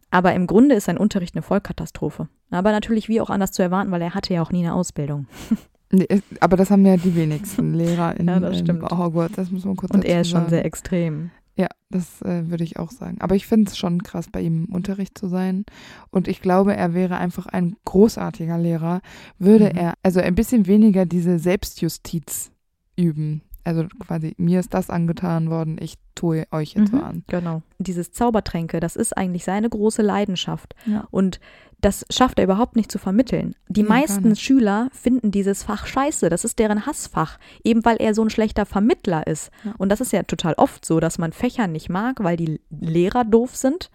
Aber im Grunde ist sein Unterricht eine Vollkatastrophe. Aber natürlich wie auch anders zu erwarten, weil er hatte ja auch nie eine Ausbildung. Nee, aber das haben ja die wenigsten Lehrer in, Ja, das stimmt. Hogwarts. Das muss man kurz Und er ist schon sagen. sehr extrem. Ja, das äh, würde ich auch sagen. Aber ich finde es schon krass, bei ihm im Unterricht zu sein. Und ich glaube, er wäre einfach ein großartiger Lehrer, würde Mhm. er also ein bisschen weniger diese Selbstjustiz üben. Also quasi, mir ist das angetan worden, ich tue euch jetzt Mhm, an. Genau. Dieses Zaubertränke, das ist eigentlich seine große Leidenschaft. Ja. Und das schafft er überhaupt nicht zu vermitteln. Die gar meisten. Schüler finden dieses Fach scheiße. Das ist deren Hassfach, eben weil er so ein schlechter Vermittler ist. Ja. Und das ist ja total oft so, dass man Fächer nicht mag, weil die Lehrer doof sind.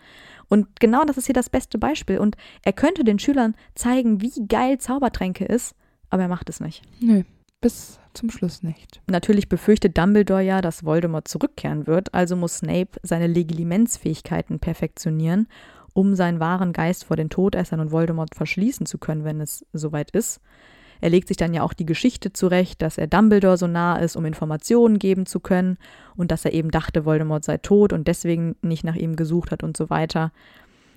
Und genau das ist hier das beste Beispiel. Und er könnte den Schülern zeigen, wie geil Zaubertränke ist, aber er macht es nicht. Nö, bis zum Schluss nicht. Natürlich befürchtet Dumbledore ja, dass Voldemort zurückkehren wird, also muss Snape seine Legilimentsfähigkeiten perfektionieren, um seinen wahren Geist vor den Todessern und Voldemort verschließen zu können, wenn es soweit ist. Er legt sich dann ja auch die Geschichte zurecht, dass er Dumbledore so nah ist, um Informationen geben zu können und dass er eben dachte, Voldemort sei tot und deswegen nicht nach ihm gesucht hat und so weiter.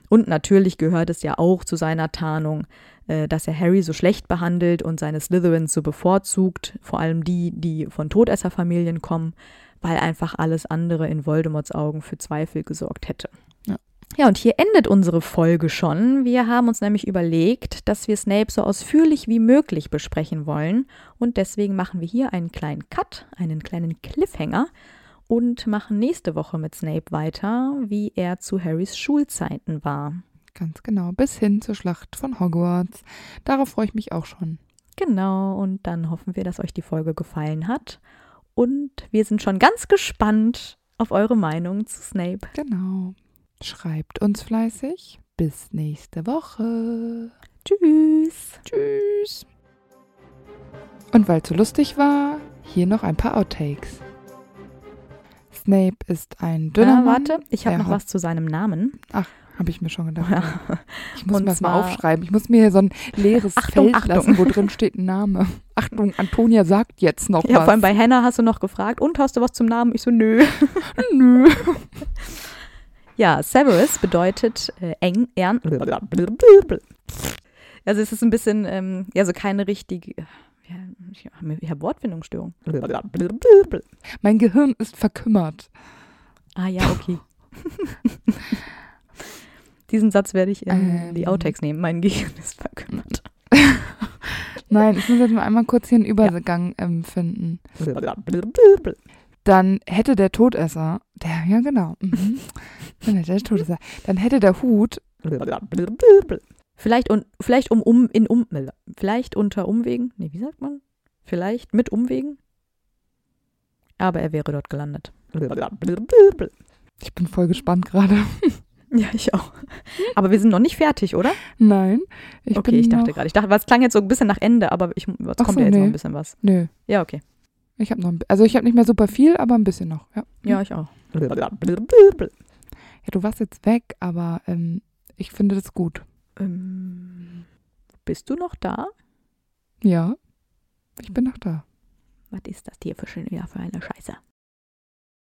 Und natürlich gehört es ja auch zu seiner Tarnung, äh, dass er Harry so schlecht behandelt und seine Slytherins so bevorzugt, vor allem die, die von Todesserfamilien kommen, weil einfach alles andere in Voldemorts Augen für Zweifel gesorgt hätte. Ja. Ja, und hier endet unsere Folge schon. Wir haben uns nämlich überlegt, dass wir Snape so ausführlich wie möglich besprechen wollen. Und deswegen machen wir hier einen kleinen Cut, einen kleinen Cliffhanger und machen nächste Woche mit Snape weiter, wie er zu Harrys Schulzeiten war. Ganz genau, bis hin zur Schlacht von Hogwarts. Darauf freue ich mich auch schon. Genau, und dann hoffen wir, dass euch die Folge gefallen hat. Und wir sind schon ganz gespannt auf eure Meinung zu Snape. Genau. Schreibt uns fleißig. Bis nächste Woche. Tschüss. Tschüss. Und weil es so lustig war, hier noch ein paar Outtakes. Snape ist ein dünner Mann. warte, ich habe noch was zu seinem Namen. Habe ich mir schon gedacht. Ja. Ich muss Und mir das mal aufschreiben. Ich muss mir hier so ein leeres Achtung, Feld Achtung. lassen, wo drin steht ein Name. Achtung, Antonia sagt jetzt noch Ja, was. vor allem bei Hannah hast du noch gefragt, und hast du was zum Namen? Ich so, nö. Nö. Ja, Severus bedeutet äh, eng, ern. Also es ist ein bisschen, ähm, ja, so keine richtige, ja, ich habe hab Wortfindungsstörung. Mein Gehirn ist verkümmert. Ah ja, okay. Diesen Satz werde ich in die Ähm. Outtakes nehmen. Mein Gehirn ist verkümmert. Nein, ich muss jetzt mal einmal kurz hier einen Übergang ähm, finden. Dann hätte der Todesser, der, ja genau, mhm. dann hätte der Todesser, dann hätte der Hut, Vielleicht, un, vielleicht um, um, in um, vielleicht unter Umwegen, nee, wie sagt man? Vielleicht mit Umwegen? Aber er wäre dort gelandet. ich bin voll gespannt gerade. Ja, ich auch. Aber wir sind noch nicht fertig, oder? Nein, ich okay, ich dachte noch, gerade. Ich dachte, es klang jetzt so ein bisschen nach Ende, aber ich, kommt so, ja jetzt noch nee. ein bisschen was. Nö, Ja, okay. Ich habe noch, ein, also ich habe nicht mehr super viel, aber ein bisschen noch. Ja, Ja, ich auch. ja du warst jetzt weg, aber ähm, ich finde das gut. Ähm, bist du noch da? Ja, ich bin noch da. Was ist das hier für, für eine Scheiße?